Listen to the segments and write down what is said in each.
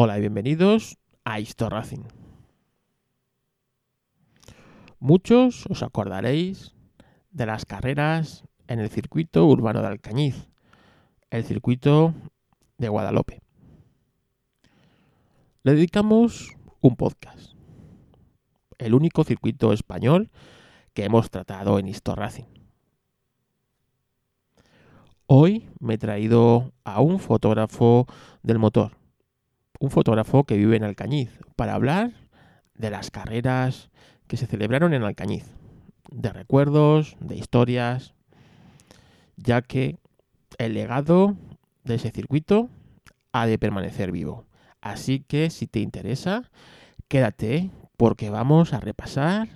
Hola y bienvenidos a Histo Racing. Muchos os acordaréis de las carreras en el circuito urbano de Alcañiz, el circuito de Guadalupe. Le dedicamos un podcast, el único circuito español que hemos tratado en Histo Racing. Hoy me he traído a un fotógrafo del motor, un fotógrafo que vive en Alcañiz, para hablar de las carreras que se celebraron en Alcañiz, de recuerdos, de historias, ya que el legado de ese circuito ha de permanecer vivo. Así que si te interesa, quédate porque vamos a repasar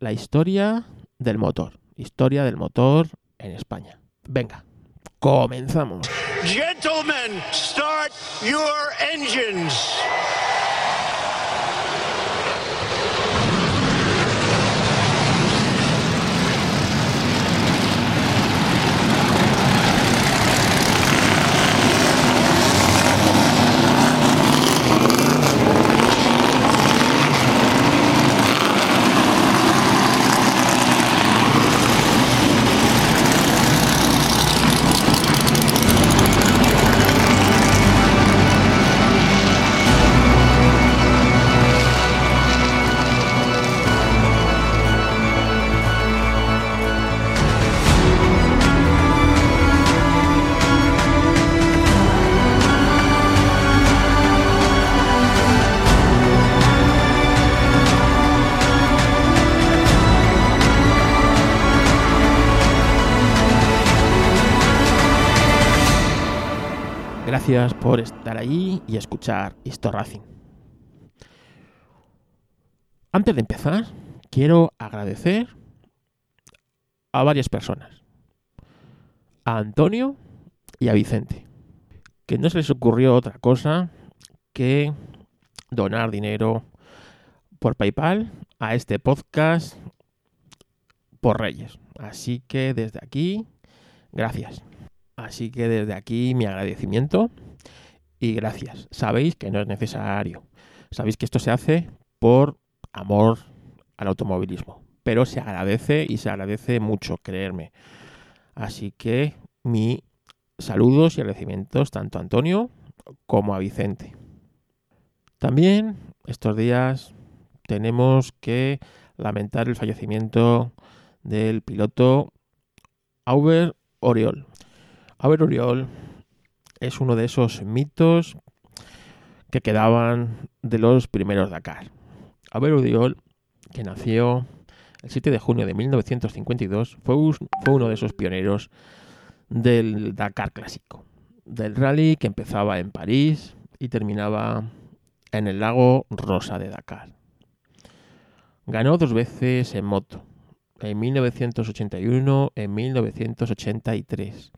la historia del motor, historia del motor en España. Venga, comenzamos. Gentlemen, start your engines. Gracias por estar allí y escuchar Histo Racing. Antes de empezar, quiero agradecer a varias personas. A Antonio y a Vicente. Que no se les ocurrió otra cosa que donar dinero por PayPal a este podcast por Reyes. Así que desde aquí, gracias. Así que desde aquí mi agradecimiento y gracias. Sabéis que no es necesario. Sabéis que esto se hace por amor al automovilismo. Pero se agradece y se agradece mucho, creerme. Así que mi saludos y agradecimientos tanto a Antonio como a Vicente. También estos días tenemos que lamentar el fallecimiento del piloto Auber Oriol. Auber Oriol es uno de esos mitos que quedaban de los primeros Dakar. Auber Oriol, que nació el 7 de junio de 1952, fue, fue uno de esos pioneros del Dakar clásico, del rally que empezaba en París y terminaba en el lago Rosa de Dakar. Ganó dos veces en moto, en 1981 y en 1983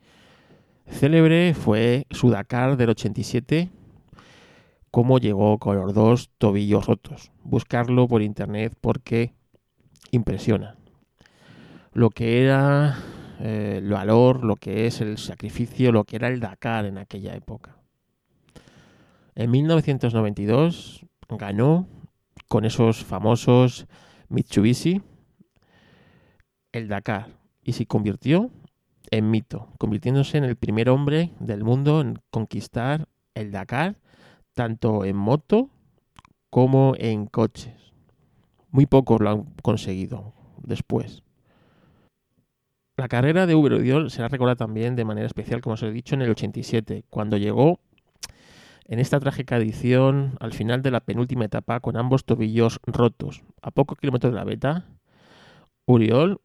Célebre fue su Dakar del 87, cómo llegó con los dos tobillos rotos. Buscarlo por internet porque impresiona. Lo que era eh, el valor, lo que es el sacrificio, lo que era el Dakar en aquella época. En 1992 ganó con esos famosos Mitsubishi el Dakar y se convirtió en mito, convirtiéndose en el primer hombre del mundo en conquistar el Dakar, tanto en moto como en coches. Muy pocos lo han conseguido después. La carrera de Uber Odiol será recordada también de manera especial, como os he dicho, en el 87, cuando llegó en esta trágica edición al final de la penúltima etapa con ambos tobillos rotos. A pocos kilómetros de la beta, Uriol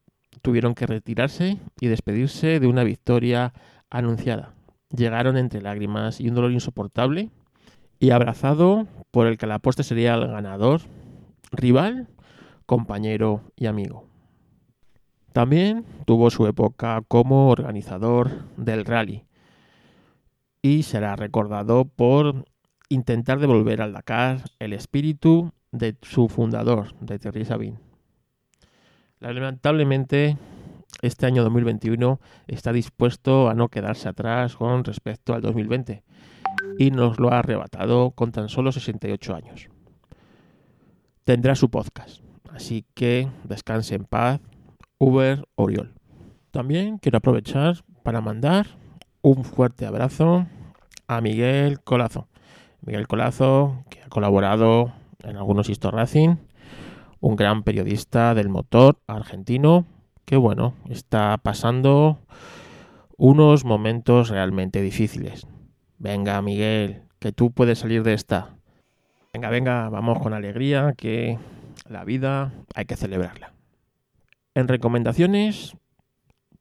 tuvieron que retirarse y despedirse de una victoria anunciada. Llegaron entre lágrimas y un dolor insoportable y abrazado por el que la apuesta sería el ganador, rival, compañero y amigo. También tuvo su época como organizador del rally y será recordado por intentar devolver al Dakar el espíritu de su fundador, de Thierry Sabine. Lamentablemente, este año 2021 está dispuesto a no quedarse atrás con respecto al 2020. y nos lo ha arrebatado con tan solo 68 años. Tendrá su podcast, así que descanse en paz, Uber Oriol. También quiero aprovechar para mandar un fuerte abrazo a Miguel Colazo. Miguel Colazo, que ha colaborado en algunos Histo Racing, un gran periodista del motor argentino, que bueno, está pasando unos momentos realmente difíciles. Venga, Miguel, que tú puedes salir de esta. Venga, venga, vamos con alegría, que la vida hay que celebrarla. En recomendaciones,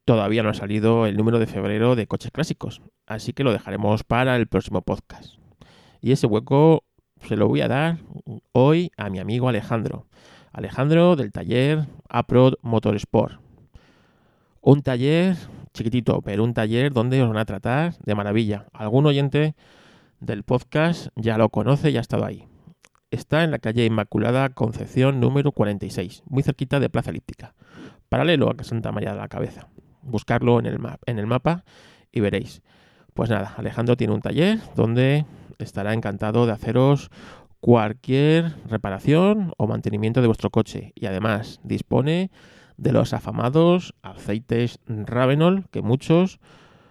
todavía no ha salido el número de febrero de coches clásicos, así que lo dejaremos para el próximo podcast. Y ese hueco se lo voy a dar hoy a mi amigo Alejandro. Alejandro del taller Aprod Motorsport. Un taller chiquitito, pero un taller donde os van a tratar de maravilla. Algún oyente del podcast ya lo conoce y ha estado ahí. Está en la calle Inmaculada Concepción número 46, muy cerquita de Plaza Elíptica, paralelo a Santa María de la Cabeza buscarlo en el, en el mapa y veréis. Pues nada, Alejandro tiene un taller donde estará encantado de haceros cualquier reparación o mantenimiento de vuestro coche y además dispone de los afamados aceites Ravenol que muchos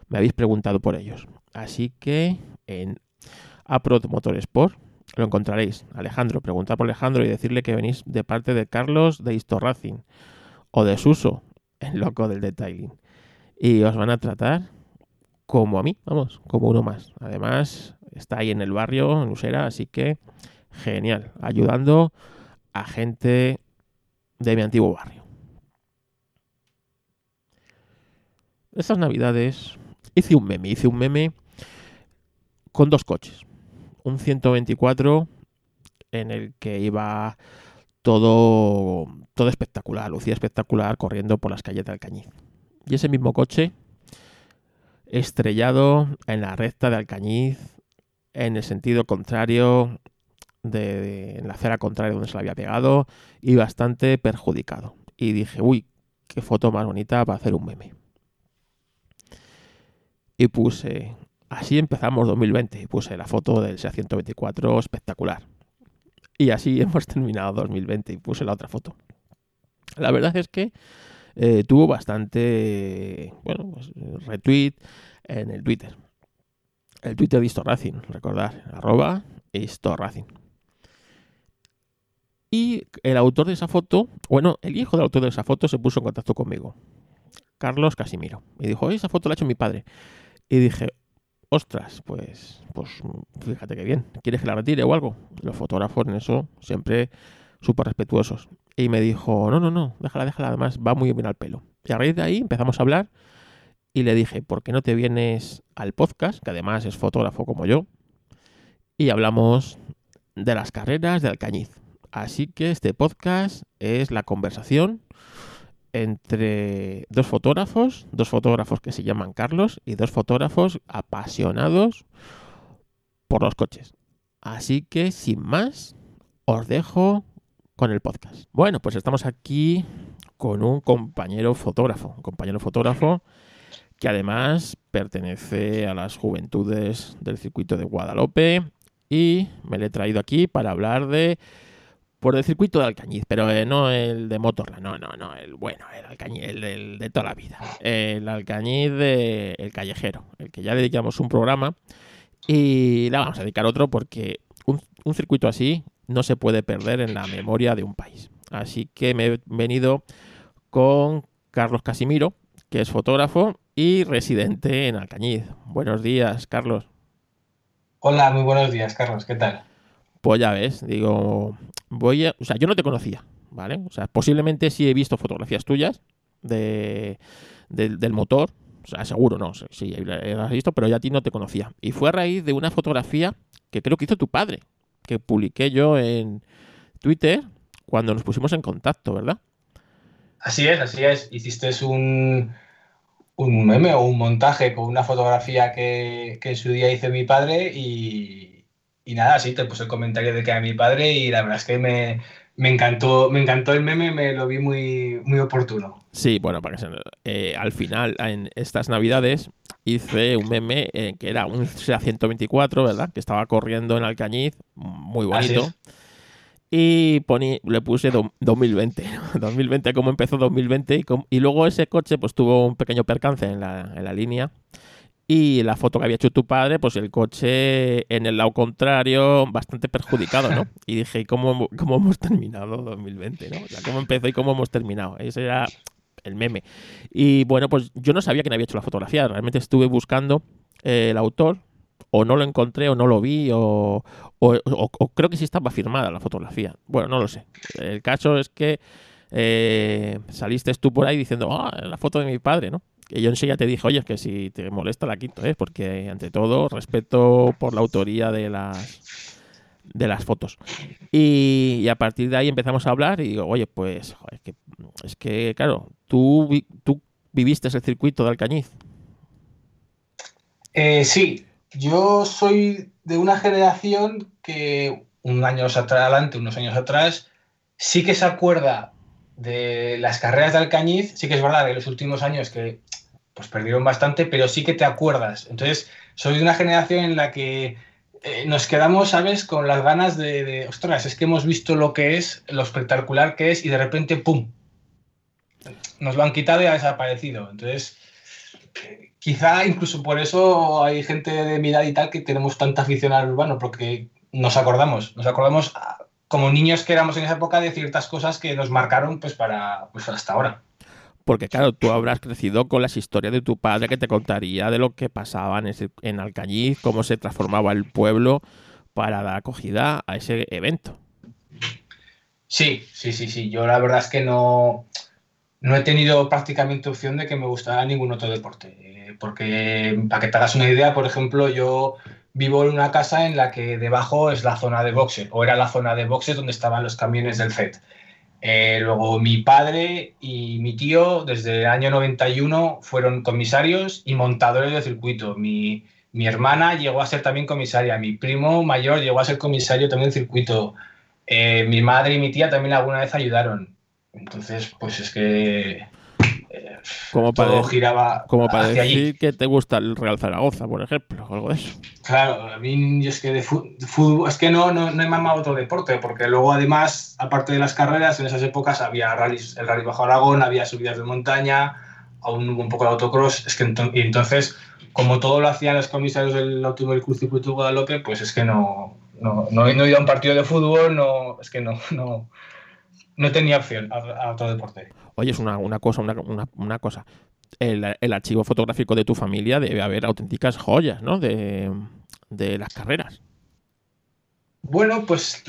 me habéis preguntado por ellos. Así que en Aprod Motorsport lo encontraréis. Alejandro, preguntad por Alejandro y decirle que venís de parte de Carlos de Racing o de Suso, el loco del detailing y os van a tratar como a mí, vamos, como uno más. Además, está ahí en el barrio, en Usera, así que genial, ayudando a gente de mi antiguo barrio. Estas navidades hice un meme, hice un meme con dos coches. Un 124 en el que iba todo, todo espectacular, lucía espectacular corriendo por las calles de Alcañiz y ese mismo coche estrellado en la recta de Alcañiz en el sentido contrario de, en la acera contraria donde se le había pegado y bastante perjudicado. Y dije, uy, qué foto más bonita para hacer un meme. Y puse, así empezamos 2020, y puse la foto del SEA 124 espectacular. Y así hemos terminado 2020 y puse la otra foto. La verdad es que eh, tuvo bastante, bueno, pues, retweet en el Twitter. El Twitter de Racing, recordar, arroba Racing. Y el autor de esa foto, bueno, el hijo del autor de esa foto se puso en contacto conmigo, Carlos Casimiro, y dijo, esa foto la ha hecho mi padre. Y dije, ostras, pues, pues fíjate que bien, ¿quieres que la retire o algo? Los fotógrafos en eso siempre súper respetuosos. Y me dijo, no, no, no, déjala, déjala, además va muy bien al pelo. Y a raíz de ahí empezamos a hablar y le dije, ¿por qué no te vienes al podcast, que además es fotógrafo como yo? Y hablamos de las carreras de Alcañiz. Así que este podcast es la conversación entre dos fotógrafos, dos fotógrafos que se llaman Carlos y dos fotógrafos apasionados por los coches. Así que sin más, os dejo con el podcast. Bueno, pues estamos aquí con un compañero fotógrafo, un compañero fotógrafo que además pertenece a las juventudes del circuito de Guadalupe y me le he traído aquí para hablar de por el circuito de Alcañiz, pero eh, no el de Motorla, no, no, no, el bueno, el Alcañiz, el, de toda la vida, el Alcañiz de el callejero, el que ya dedicamos un programa y le vamos a dedicar otro porque un circuito así no se puede perder en la memoria de un país. Así que me he venido con Carlos Casimiro, que es fotógrafo y residente en Alcañiz. Buenos días, Carlos. Hola, muy buenos días, Carlos. ¿Qué tal? Pues ya ves, digo, voy a, o sea, yo no te conocía, ¿vale? O sea, posiblemente sí he visto fotografías tuyas de, del motor, o sea, seguro no, sí, las he visto, pero ya a ti no te conocía. Y fue a raíz de una fotografía que creo que hizo tu padre, que publiqué yo en Twitter cuando nos pusimos en contacto, ¿verdad? Así es, así es. Hiciste un, un meme o un montaje con una fotografía que, en su día hice mi padre y, nada, sí, te puse el comentario de que era mi padre y la verdad es que me, me encantó, me encantó el meme, me lo vi muy, muy oportuno. Sí, bueno, para que se, eh, al final, en estas navidades, hice un meme eh, que era un SEA 124, ¿verdad? Que estaba corriendo en Alcañiz, muy bonito. Y poní, le puse 2020. 2020, como empezó 2020. Y, y, luego ese coche pues tuvo un pequeño percance en la, en la línea. Y la foto que había hecho tu padre, pues el coche en el lado contrario, bastante perjudicado, ¿no? Y dije, ¿cómo, cómo hemos terminado 2020, ¿no? O sea, ¿cómo empezó y cómo hemos terminado? Ese era el meme. Y bueno, pues yo no sabía quién había hecho la fotografía. Realmente estuve buscando eh, el autor, o no lo encontré, o no lo vi, o, o, creo que sí estaba firmada la fotografía. Bueno, no lo sé. El caso es que eh, saliste tú por ahí diciendo, ah, la foto de mi padre, ¿no? Que yo enseguida te dije, oye, que si te molesta la quito, ¿eh? porque ante todo respeto por la autoría de las de las fotos. Y, a partir de ahí empezamos a hablar y digo, oye, pues es que claro, tú, tú viviste el circuito de Alcañiz. Eh, sí, yo soy de una generación que un año adelante, unos años atrás, sí que se acuerda de las carreras de Alcañiz, sí que es verdad que los últimos años que pues perdieron bastante, pero sí que te acuerdas. Entonces, soy de una generación en la que eh, nos quedamos, ¿sabes?, con las ganas de, ostras, es que hemos visto lo que es, lo espectacular que es, y de repente, ¡pum! Nos lo han quitado y ha desaparecido. Entonces, quizá incluso por eso hay gente de mi edad y tal que tenemos tanta afición al urbano, porque nos acordamos, nos acordamos ah, como niños que éramos en esa época de ciertas cosas que nos marcaron pues para pues hasta ahora. Porque claro, tú habrás crecido con las historias de tu padre que te contaría de lo que pasaba en, en Alcañiz, cómo se transformaba el pueblo para dar acogida a ese evento. Sí, sí, sí, sí. Yo la verdad es que no, no he tenido prácticamente opción de que me gustara ningún otro deporte. Eh, porque, para que te hagas una idea, por ejemplo, yo vivo en una casa en la que debajo es la zona de boxe, o era la zona de boxe donde estaban los camiones del FED. Eh, luego mi padre y mi tío desde el año 91 fueron comisarios y montadores de circuito. Mi, hermana llegó a ser también comisaria, mi primo mayor llegó a ser comisario también del circuito. Eh, mi madre y mi tía también alguna vez ayudaron. Entonces, pues es que como para, todo giraba como para decir que te gusta el Real Zaragoza, por ejemplo, o algo de eso. Claro, a mí es que de fútbol, es que no, no, no he mamado otro deporte, porque luego además, aparte de las carreras, en esas épocas había rallies, el rally bajo Aragón, había subidas de montaña, aún un poco de autocross, es que y entonces, como todo lo hacían los comisarios del Automóvil Cruz Circuito de Guadalupe, pues es que no, no, no, he ido a un partido de fútbol, no, es que no, no, no tenía opción a otro deporte. Oye, es una, cosa, una, cosa. El, archivo fotográfico de tu familia debe haber auténticas joyas, ¿no? De, las carreras. Bueno, pues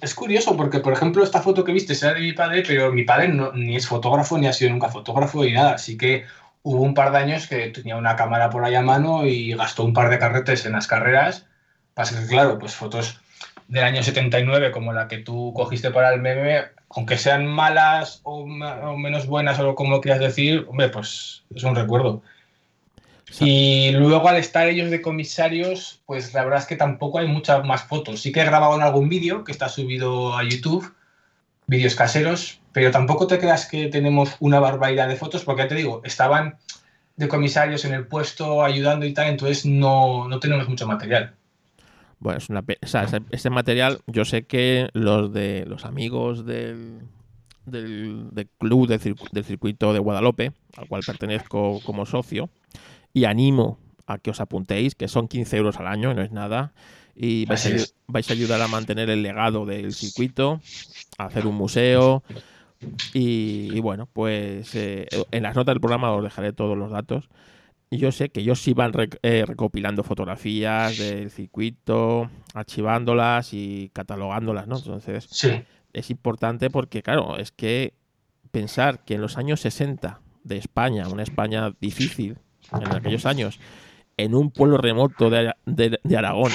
es, curioso porque, por ejemplo, esta foto que viste era de mi padre, pero mi padre no, ni es fotógrafo ni ha sido nunca fotógrafo ni nada. Así que hubo un par de años que tenía una cámara por ahí a mano y gastó un par de carretes en las carreras. Pasa que, claro, pues fotos del año 79 como la que tú cogiste para el meme, aunque sean malas o, menos buenas o como quieras decir, hombre, pues es un recuerdo. Y luego al estar ellos de comisarios, pues la verdad es que tampoco hay muchas más fotos. Sí que he grabado en algún vídeo que está subido a YouTube, vídeos caseros, pero tampoco te creas que tenemos una barbaridad de fotos, porque ya te digo, estaban de comisarios en el puesto ayudando y tal, entonces no, no tenemos mucho material. Bueno, es una, o sea, ese, material, yo sé que los de los amigos del, del, club del, circuito de Guadalupe, al cual pertenezco como socio, y animo a que os apuntéis, que son 15 euros al año, no es nada, y vais, a, ayudar a mantener el legado del circuito, a hacer un museo. Y, bueno, pues eh, en las notas del programa os dejaré todos los datos yo sé que ellos iban eh, recopilando fotografías del circuito, archivándolas y catalogándolas, ¿no? Entonces, es importante porque, claro, es que pensar que en los años 60 de España, una España difícil en aquellos años, en un pueblo remoto de, Aragón,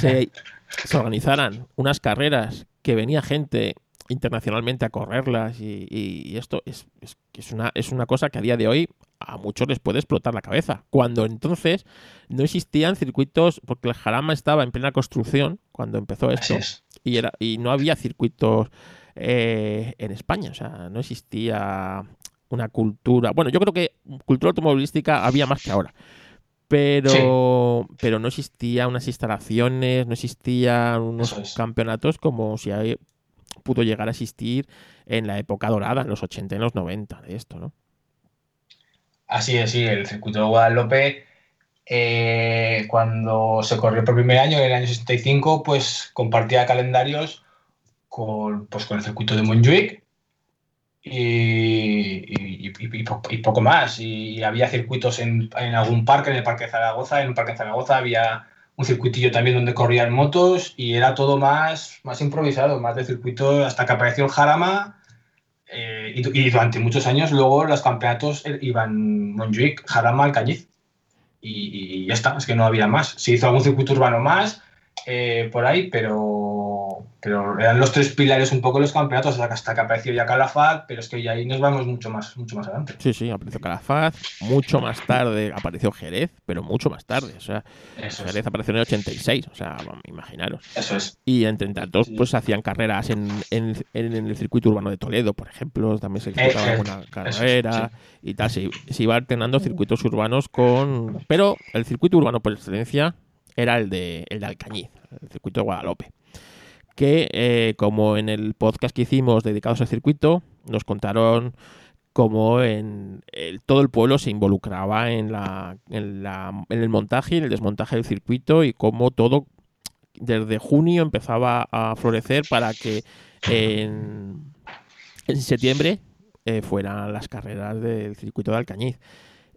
se, organizaran unas carreras que venía gente internacionalmente a correrlas y, esto es, es, una, es una cosa que a día de hoy a muchos les puede explotar la cabeza. Cuando entonces no existían circuitos, porque el Jarama estaba en plena construcción cuando empezó esto. y, era, y no había circuitos eh, en España, o sea, no existía una cultura. Bueno, yo creo que cultura automovilística había más que ahora. Pero, pero no existía unas instalaciones, no existían unos campeonatos como si hay, pudo llegar a existir en la época dorada, en los 80 y en los 90 de esto, ¿no? Así es, sí, el circuito de Guadalupe, eh, cuando se corrió por primer año, en el año 65, pues compartía calendarios con, pues, con el circuito de Montjuic, y, poco más. Y había circuitos en, algún parque, en el Parque de Zaragoza. En un Parque de Zaragoza había un circuitillo también donde corrían motos y era todo más, más improvisado, más de circuito hasta que apareció el Jarama. Eh, y, durante muchos años luego los campeonatos iban Montjuic, Jarama, Alcañiz. Y, y ya está, es que no había más. Se hizo algún circuito urbano más eh, por ahí, pero, pero eran los tres pilares un poco los campeonatos hasta que apareció ya Calafat, pero es que ya ahí nos vamos mucho más, mucho más adelante. Sí, sí, apareció Calafat, mucho más tarde apareció Jerez, pero mucho más tarde, o sea, Jerez apareció en el 86, o sea, imaginaros. Eso es. Y entre tantos, pues hacían carreras en, en, el circuito urbano de Toledo, por ejemplo, también se disputaba eh, una carrera y tal, se, se iba alternando circuitos urbanos con... Pero el circuito urbano por excelencia era el de, el de Alcañiz, el circuito de Guadalupe. Que, eh, como en el podcast que hicimos dedicados al circuito, nos contaron cómo en todo el pueblo se involucraba en, la, en, la, en el montaje y en el desmontaje del circuito y cómo todo desde junio empezaba a florecer para que en, en septiembre eh, fueran las carreras del circuito de Alcañiz.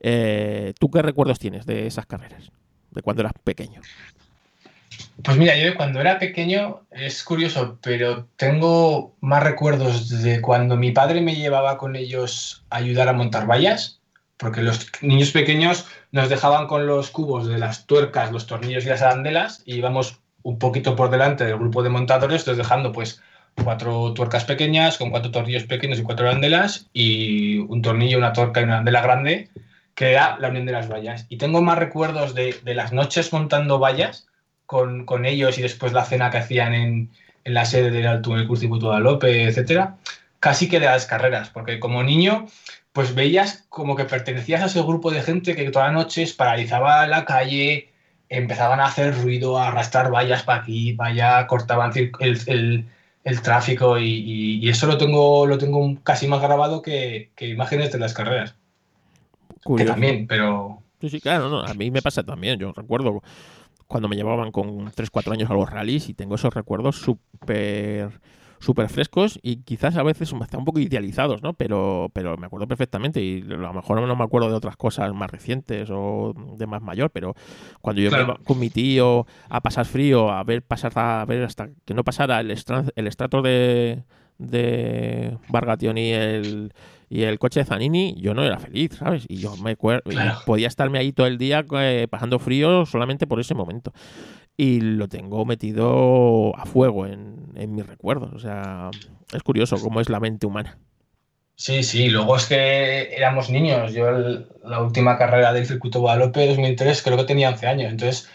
Eh, ¿Tú qué recuerdos tienes de esas carreras? de cuando eras pequeño? Pues mira, yo cuando era pequeño es curioso, pero tengo más recuerdos de cuando mi padre me llevaba con ellos a ayudar a montar vallas, porque los niños pequeños nos dejaban con los cubos de las tuercas, los tornillos y las arandelas y íbamos un poquito por delante del grupo de montadores, entonces dejando pues cuatro tuercas pequeñas con cuatro tornillos pequeños y cuatro arandelas y un tornillo, una tuerca y una arandela grande que era la Unión de las Vallas. Y tengo más recuerdos de, las noches montando vallas con, ellos y después la cena que hacían en, la sede del Alto el Curso de Guadalupe, etcétera, casi que de las carreras, porque como niño, pues veías como que pertenecías a ese grupo de gente que todas las noches paralizaba la calle, empezaban a hacer ruido, a arrastrar vallas para aquí, para allá, cortaban el, tráfico y, eso lo tengo, lo tengo casi más grabado que imágenes de las carreras. Que también, pero... Sí, sí, claro, no, a mí me pasa también. Yo recuerdo cuando me llevaban con 3-4 años a los rallies y tengo esos recuerdos súper súper frescos y quizás a veces están un poco idealizados, ¿no? Pero, pero me acuerdo perfectamente y a lo mejor no me acuerdo de otras cosas más recientes o de más mayor, pero cuando yo iba con mi tío a pasar frío, a ver pasar a ver hasta que no pasara el, el estrato de, de Bargation y el y el coche de Zanini, yo no era feliz, ¿sabes? Y yo me podía estarme ahí todo el día eh, pasando frío solamente por ese momento. Y lo tengo metido a fuego en, en mis recuerdos. O sea, es curioso cómo es la mente humana. Sí, sí, luego es que éramos niños. Yo la última carrera del circuito Guadalupe 2003 creo que tenía 11 años. Entonces,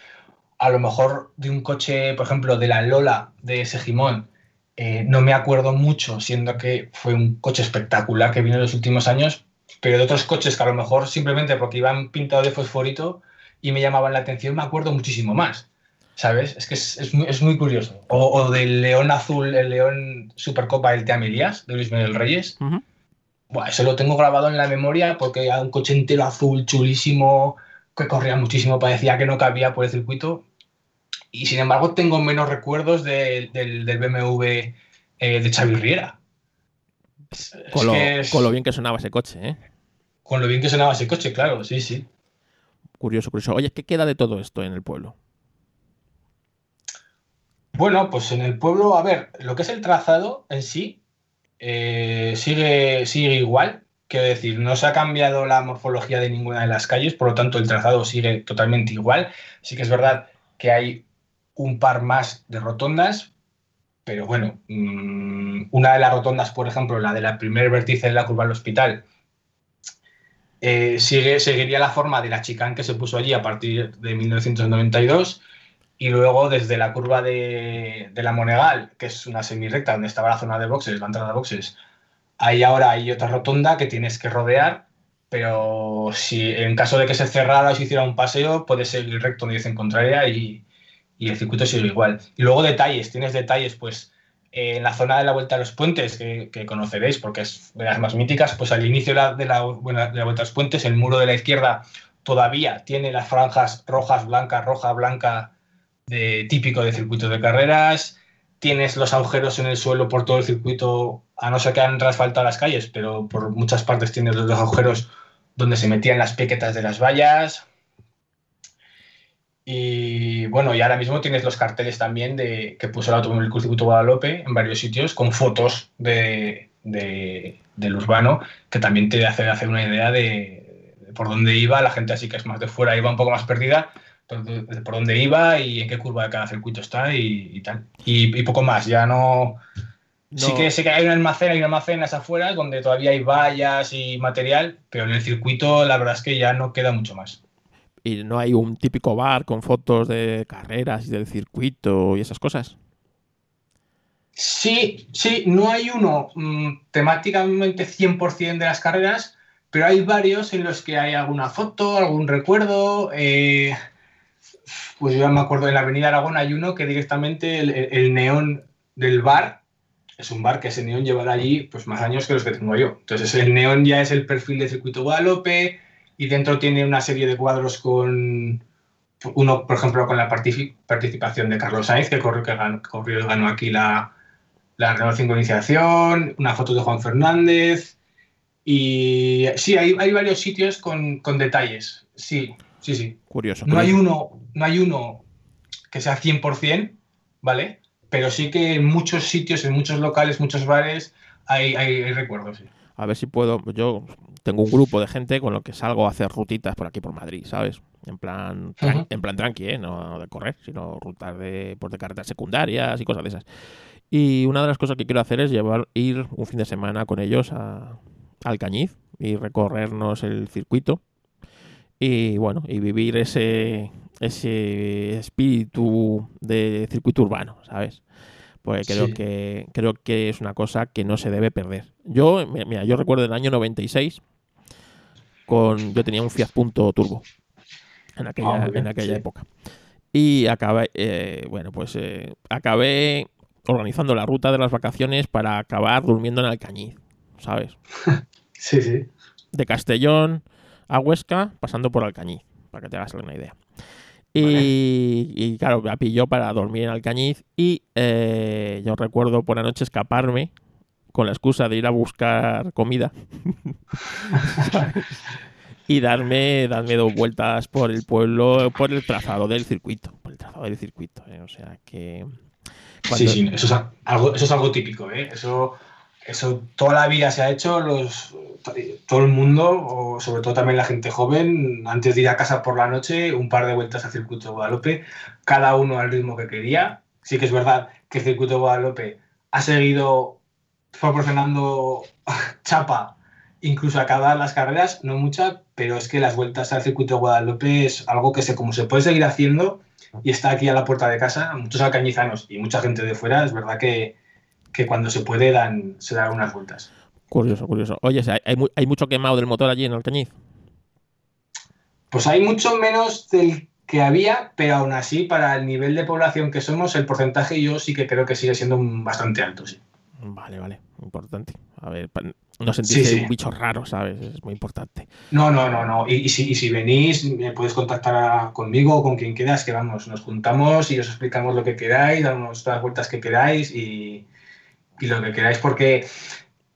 a lo mejor de un coche, por ejemplo, de la Lola de Segimón, eh, no me acuerdo mucho, siendo que fue un coche espectacular que vino en los últimos años, pero de otros coches que a lo mejor simplemente porque iban pintados de fosforito y me llamaban la atención, me acuerdo muchísimo más. ¿Sabes? Es que es, muy, curioso. O, del León Azul, el León Supercopa del Teamilías, de Luis Miguel Reyes. eso lo tengo grabado en la memoria porque era un coche entero azul, chulísimo, que corría muchísimo, parecía que no cabía por el circuito y sin embargo tengo menos recuerdos del, BMW eh, de Xavi Riera. Con, lo, bien que sonaba ese coche, ¿eh? Con lo bien que sonaba ese coche, claro, sí, sí. Curioso, curioso. Oye, ¿qué queda de todo esto en el pueblo? Bueno, pues en el pueblo, a ver, lo que es el trazado en sí eh, sigue, sigue igual. Quiero decir, no se ha cambiado la morfología de ninguna de las calles, por lo tanto el trazado sigue totalmente igual. Sí que es verdad que hay un par más de rotondas, pero bueno, mm, una de las rotondas, por ejemplo, la de la primer vértice de la curva del hospital, eh, sigue, seguiría la forma de la chicán que se puso allí a partir de 1992 y luego desde la curva de, la Monegal, que es una semi-recta donde estaba la zona de boxes, la entrada de boxes, ahí ahora hay otra rotonda que tienes que rodear, pero si en caso de que se cerrara o se hiciera un paseo, puedes seguir recto en contraria y, y el circuito sigue igual. Y luego detalles, tienes detalles, pues en la zona de la Vuelta a los Puentes, que, conoceréis porque es de las más míticas, pues al inicio de la, de, la, Vuelta a los Puentes, el muro de la izquierda todavía tiene las franjas rojas, blancas, roja, blanca, de, típico de circuito de carreras. Tienes los agujeros en el suelo por todo el circuito, a no ser que han rasfaltado las calles, pero por muchas partes tienes los agujeros donde se metían las piquetas de las vallas. Y bueno, y ahora mismo tienes los carteles también de que puso el Automóvil Circuito Guadalupe en varios sitios con fotos de, del urbano que también te hace hacer una idea de, por dónde iba. La gente así que es más de fuera iba un poco más perdida por dónde iba y en qué curva de cada circuito está y, tal. Y, poco más, ya no... Sí que sé que hay un almacén, hay un almacén afuera donde todavía hay vallas y material, pero en el circuito la verdad es que ya no queda mucho más y no hay un típico bar con fotos de carreras y del circuito y esas cosas. Sí, sí, no hay uno mm, temáticamente 100% de las carreras, pero hay varios en los que hay alguna foto, algún recuerdo. Eh, pues yo ya me acuerdo, en la Avenida Aragón hay uno que directamente el, neón del bar, es un bar que ese neón llevará allí pues, más años que los que tengo yo. Entonces el neón ya es el perfil de Circuito Guadalupe, y dentro tiene una serie de cuadros con uno, por ejemplo, con la participación de Carlos Sainz, que corrió, que ganó, corrió, ganó aquí la, la renovación con iniciación, una foto de Juan Fernández. Y sí, hay, hay varios sitios con, con, detalles. Sí, sí, sí. Curioso. No hay uno, no hay uno que sea 100%, ¿vale? Pero sí que en muchos sitios, en muchos locales, muchos bares, hay, hay, hay recuerdos. Sí. A ver si puedo. Yo tengo un grupo de gente con lo que salgo a hacer rutitas por aquí por Madrid, ¿sabes? En plan, en plan tranqui, ¿eh? No de correr, sino rutas de, pues de carreteras secundarias y cosas de esas. Y una de las cosas que quiero hacer es llevar, ir un fin de semana con ellos a, al Cañiz y recorrernos el circuito. Y bueno, y vivir ese, ese espíritu de circuito urbano, ¿sabes? Pues creo, que, creo que es una cosa que no se debe perder. Yo, mira, yo recuerdo el año 96 con yo tenía un Fiat Punto Turbo en aquella, ah, en aquella época. Y acabé, eh, bueno, pues eh, acabé organizando la ruta de las vacaciones para acabar durmiendo en Alcañiz, ¿sabes? sí, sí. De Castellón a Huesca, pasando por Alcañiz, para que te hagas una idea. Y, claro, me pilló para dormir en Alcañiz y eh, yo recuerdo por la noche escaparme con la excusa de ir a buscar comida y darme, darme dos vueltas por el pueblo, por el trazado del circuito, por el trazado del circuito. ¿eh? O sea que... Sí, sí, eso es algo, eso es algo típico, ¿eh? Eso, eso toda la vida se ha hecho, los, todo el mundo, o sobre todo también la gente joven, antes de ir a casa por la noche, un par de vueltas al circuito de Guadalupe, cada uno al ritmo que quería. Sí que es verdad que el circuito de Guadalupe ha seguido proporcionando chapa incluso acabar las carreras, no mucha, pero es que las vueltas al circuito de Guadalupe es algo que se, como se puede seguir haciendo y está aquí a la puerta de casa, muchos alcañizanos y mucha gente de fuera, es verdad que, cuando se puede dan, se dan unas vueltas. Curioso, curioso. Oye, ¿hay, ¿hay mucho quemado del motor allí en Alcañiz? Pues hay mucho menos del que había, pero aún así, para el nivel de población que somos, el porcentaje yo sí que creo que sigue siendo bastante alto, sí. Vale, vale, importante. A ver, no sentirse un bicho raro, ¿sabes? Es muy importante. No, no, no, no. Y, si, si, venís, me puedes contactar conmigo o con quien quieras, que vamos, nos juntamos y os explicamos lo que queráis, damos todas las vueltas que queráis y, y lo que queráis, porque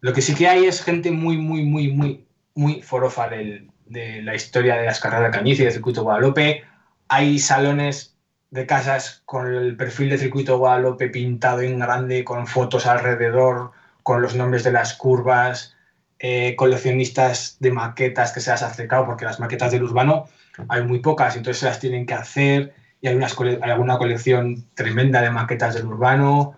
lo que sí que hay es gente muy, muy, muy, muy, muy forofa del, de la historia de las carreras de Cañiz y del circuito Guadalupe. Hay salones de casas con el perfil de circuito Guadalupe pintado en grande, con fotos alrededor, con los nombres de las curvas, eh, coleccionistas de maquetas que se las ha acercado, porque las maquetas del urbano hay muy pocas, entonces se las tienen que hacer, y hay, unas hay alguna colección tremenda de maquetas del urbano.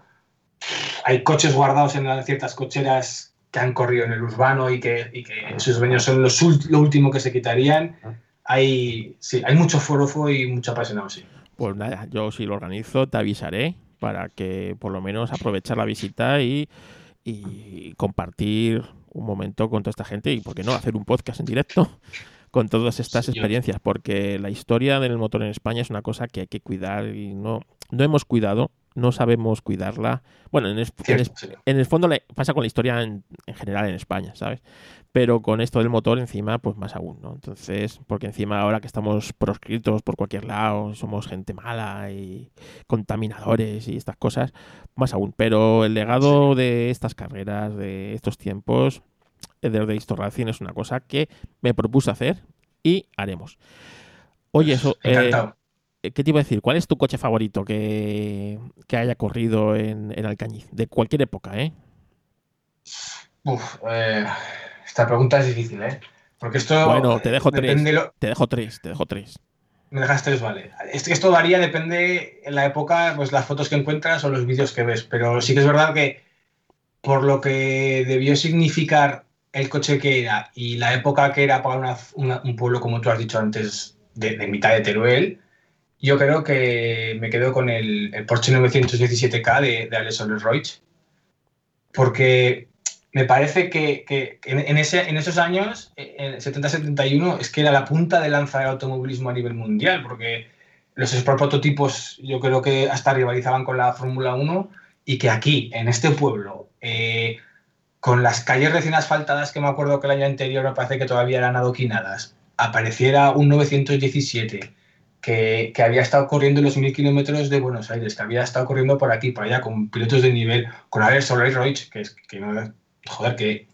Hay coches guardados en ciertas cocheras que han corrido en el urbano y que, y que sus dueños son los, lo último que se quitarían. Hay, sí, hay mucho forofo y mucho apasionado, sí. Pues nada, yo si lo organizo te avisaré para que por lo menos aprovechar la visita y, y compartir un momento con toda esta gente y, ¿por qué no?, hacer un podcast en directo con todas estas experiencias, porque la historia del motor en España es una cosa que hay que cuidar y no, no hemos cuidado, no sabemos cuidarla. Bueno, en, es- en es- en el fondo le pasa con la historia en, en general en España, ¿sabes? Pero con esto del motor encima, pues más aún, ¿no? Entonces, porque encima ahora que estamos proscritos por cualquier lado, somos gente mala y contaminadores y estas cosas, más aún. Pero el legado de estas carreras, de estos tiempos, eh, de Histo Racing es una cosa que me propuse hacer y haremos. Oye, eso, eh, Encantado. ¿qué te iba a decir? ¿Cuál es tu coche favorito que, que haya corrido en, en Alcañiz? De cualquier época, ¿eh? Uf, eh, esta pregunta es difícil, ¿eh? Porque esto. Bueno, te dejo tres. lo- Te dejo tres, te dejo tres. Me dejas tres, vale. Es que esto varía, depende en la época, pues las fotos que encuentras o los vídeos que ves. Pero sí que es verdad que por lo que debió significar el coche que era y la época que era para una- una- un pueblo, como tú has dicho antes, de, de mitad de Teruel, yo creo que me quedo con el, el Porsche 917K de, de Alex Roig. Porque me parece que, que en, ese, en esos años, en el 70-71, es que era la punta de lanza del automovilismo a nivel mundial, porque los prototipos yo creo que hasta rivalizaban con la Fórmula 1 y que aquí, en este pueblo, eh, con las calles recién asfaltadas, que me acuerdo que el año anterior me parece que todavía eran adoquinadas, apareciera un 917 que, que había estado corriendo los mil kilómetros de Buenos Aires, que había estado corriendo por aquí, por allá, con pilotos de nivel, con Alex Soler Roig, que, es, que no, joder, que,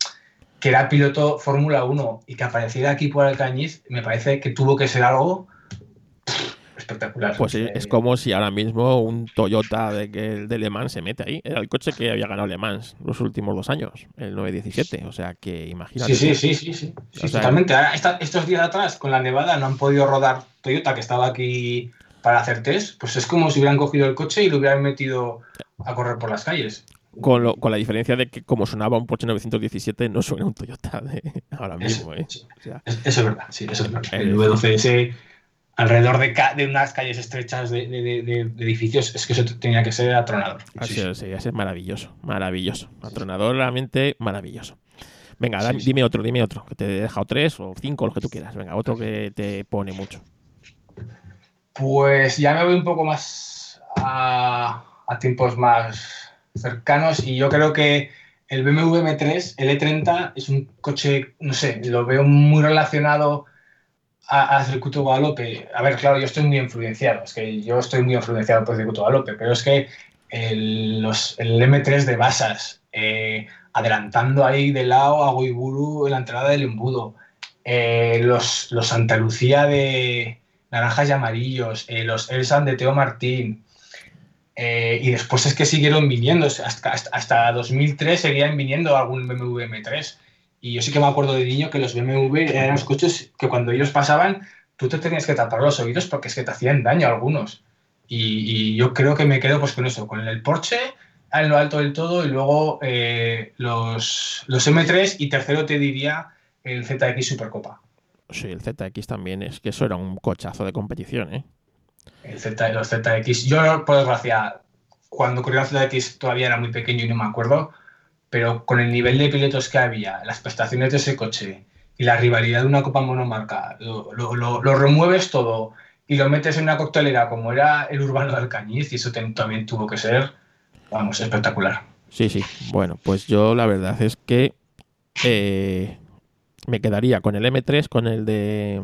que era piloto Fórmula 1 y que apareciera aquí por Alcañiz, me parece que tuvo que ser algo espectacular. Pues es, es como si ahora mismo un Toyota de, de Le Mans se mete ahí. Era el coche que había ganado Le Mans los últimos dos años, el 917. O sea que imagínate. Sí, sí, sí, sí, sí, sí, O sea, totalmente. Ahora, esta- estos días atrás, con la nevada, no han podido rodar Toyota, que estaba aquí para hacer test. Pues es como si hubieran cogido el coche y lo hubieran metido a correr por las calles. Con, lo- con la diferencia de que como sonaba un Porsche 917, no suena un Toyota de ahora mismo. ¿eh? O sea, Eso es verdad, sí, eso es verdad. Eh, El V12S, alrededor de, unas calles estrechas de, edificios, es que eso tenía que ser atronador. así Sí, es, sí, es maravilloso, maravilloso. Atronador realmente maravilloso. Venga, Sí, dime otro, dime otro, que te he dejado tres o cinco, los que tú quieras. Venga, otro que te pone mucho. Pues ya me voy un poco más a, a tiempos más cercanos y yo creo que el BMW M3, el E30, es un coche, no sé, lo veo muy relacionado a- circuito Guadalupe. A ver, claro, yo estoy muy influenciado, es que yo estoy muy influenciado por circuito Guadalupe, pero es que el, el M3 de Basas, eh, adelantando ahí de lado a Guiburu en la entrada del embudo, eh, los, los Santa Lucía de, naranjas y amarillos, eh, los Elsan de Teo Martín, eh, y después es que siguieron viniendo, hasta, hasta, hasta 2003 seguían viniendo algún BMW M3. Y yo sí que me acuerdo de niño que los BMW eran los coches que cuando ellos pasaban, tú te tenías que tapar los oídos porque es que te hacían daño algunos. Y, y yo creo que me quedo pues con eso, con el Porsche en lo alto del todo y luego eh, los, los M3 y tercero te diría el ZX Supercopa. Sí, el ZX también es que eso era un cochazo de competición, ¿eh? El Z, los ZX. Yo, por desgracia, cuando corría el ZX todavía era muy pequeño y no me acuerdo, pero con el nivel de pilotos que había, las prestaciones de ese coche y la rivalidad de una copa monomarca, lo, lo, lo, remueves todo y lo metes en una coctelera como era el urbano de Alcañiz y eso también tuvo que ser, vamos, espectacular. Sí, sí. Bueno, pues yo la verdad es que eh, me quedaría con el M3, con el de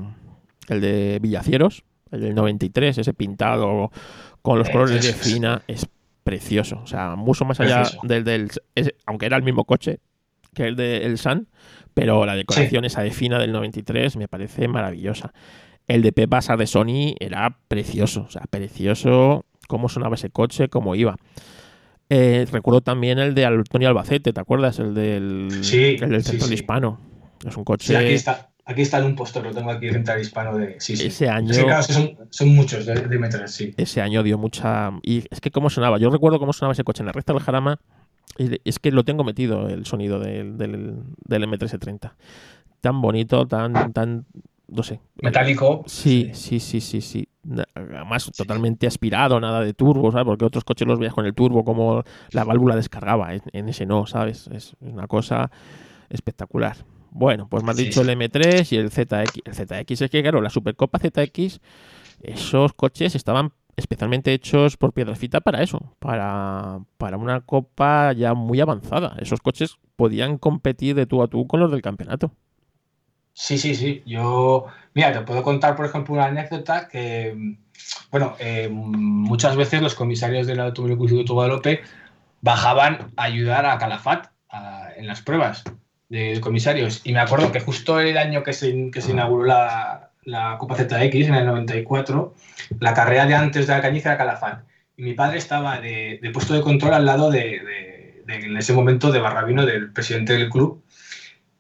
el de Villacieros, el del 93, ese pintado con los colores de es. fina, es precioso. O sea, mucho más allá Precioso. del del ese- aunque era el mismo coche que el del Sun, pero la decoración esa de fina del 93 me parece maravillosa. El de Pepasa de Sony era precioso, o sea, precioso cómo sonaba ese coche, cómo iba. Eh, recuerdo también el de Antonio Albacete, ¿te acuerdas? El del, Sí, el del sí. Hispano. Es un Sí, coche. aquí está. Aquí está un postor, lo tengo aquí central hispano de. Sí, sí. Ese año- que, claro, son, son muchos de, de M3, sí. ese año dio mucha. Y es que cómo sonaba. Yo recuerdo cómo sonaba ese coche en la recta del Jarama. Es que lo tengo metido el sonido del, del, del M1330. Tan bonito, tan, tan. No sé. Metálico. Sí, sí, sí, sí, sí. además totalmente aspirado, nada de turbo, ¿sabes? Porque otros coches los veías con el turbo, como la válvula descargaba, en, ese no, ¿sabes? Es una cosa espectacular. Bueno, pues me has dicho el M3 y el ZX. El ZX es que, claro, la Supercopa ZX, esos coches estaban especialmente hechos por Piedrafita para eso, para, para una copa ya muy avanzada. Esos coches podían competir de tú a tú con los del campeonato. Sí, sí, sí. Yo, mira, te puedo contar, por ejemplo, una anécdota que, bueno, eh, muchas veces los comisarios del Automóvil Club de Guadalupe bajaban a ayudar a Calafat en las pruebas de comisarios. Y me acuerdo que justo el año que se, que se inauguró la, la Copa ZX, en el 94, la carrera de antes de Alcañiz era Calafat. Y mi padre estaba de, puesto de control al lado de, en ese momento, de Barrabino, del presidente del club.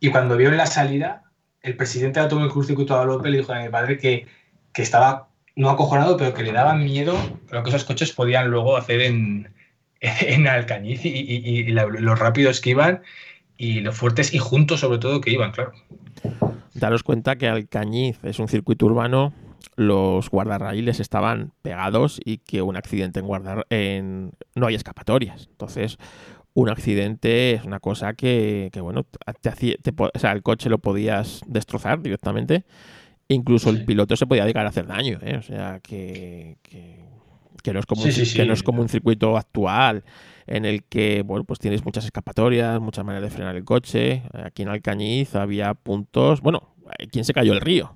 Y cuando vio en la salida, el presidente del Automóvil Club Circuito de López le dijo a mi padre que, que estaba no acojonado, pero que le daba miedo lo que esos coches podían luego hacer en, en Alcañiz y, y, los rápidos que iban y los fuertes y juntos sobre todo que iban, claro. Daros cuenta que Alcañiz es un circuito urbano, los guardarraíles estaban pegados y que un accidente en guardar en no hay escapatorias. Entonces, un accidente es una cosa que, bueno, te o sea, el coche lo podías destrozar directamente. Incluso el piloto se podía llegar a hacer daño, ¿eh? o sea, que, que, no es como, un, que no es como un circuito actual en el que, bueno, pues tienes muchas escapatorias, muchas maneras de frenar el coche. Aquí en Alcañiz había puntos, bueno, ¿quién se cayó el río?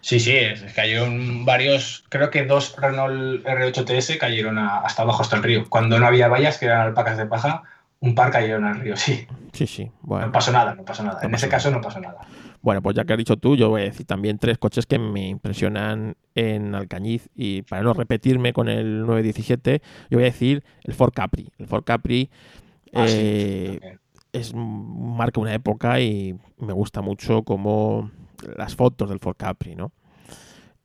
Sí, sí, cayeron varios, creo que dos Renault R8 TS cayeron hasta abajo, hasta el río. Cuando no había vallas, que eran alpacas de paja, un par cayeron al río, sí. Sí, sí. Bueno. No pasó nada, no pasó nada. en ese caso no pasó nada. Bueno, pues ya que has dicho tú, yo voy a decir también tres coches que me impresionan en Alcañiz. Y para no repetirme con el 917, yo voy a decir el Ford Capri. El Ford Capri ah, eh, es marca una época y me gusta mucho como las fotos del Ford Capri, ¿no?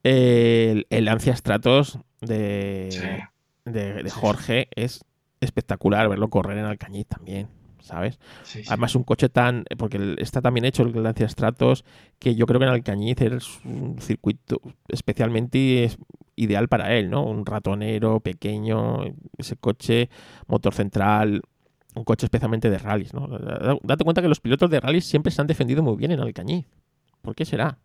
El, el Lancia Stratos de, de, Jorge es espectacular verlo correr en Alcañiz también, ¿sabes? Además, un coche tan. Porque está también hecho el Lancia Stratos que yo creo que en Alcañiz es un circuito especialmente ideal para él, ¿no? Un ratonero pequeño, ese coche, motor central, un coche especialmente de rallies, ¿no? Date cuenta que los pilotos de rallies siempre se han defendido muy bien en Alcañiz. ¿Por qué será?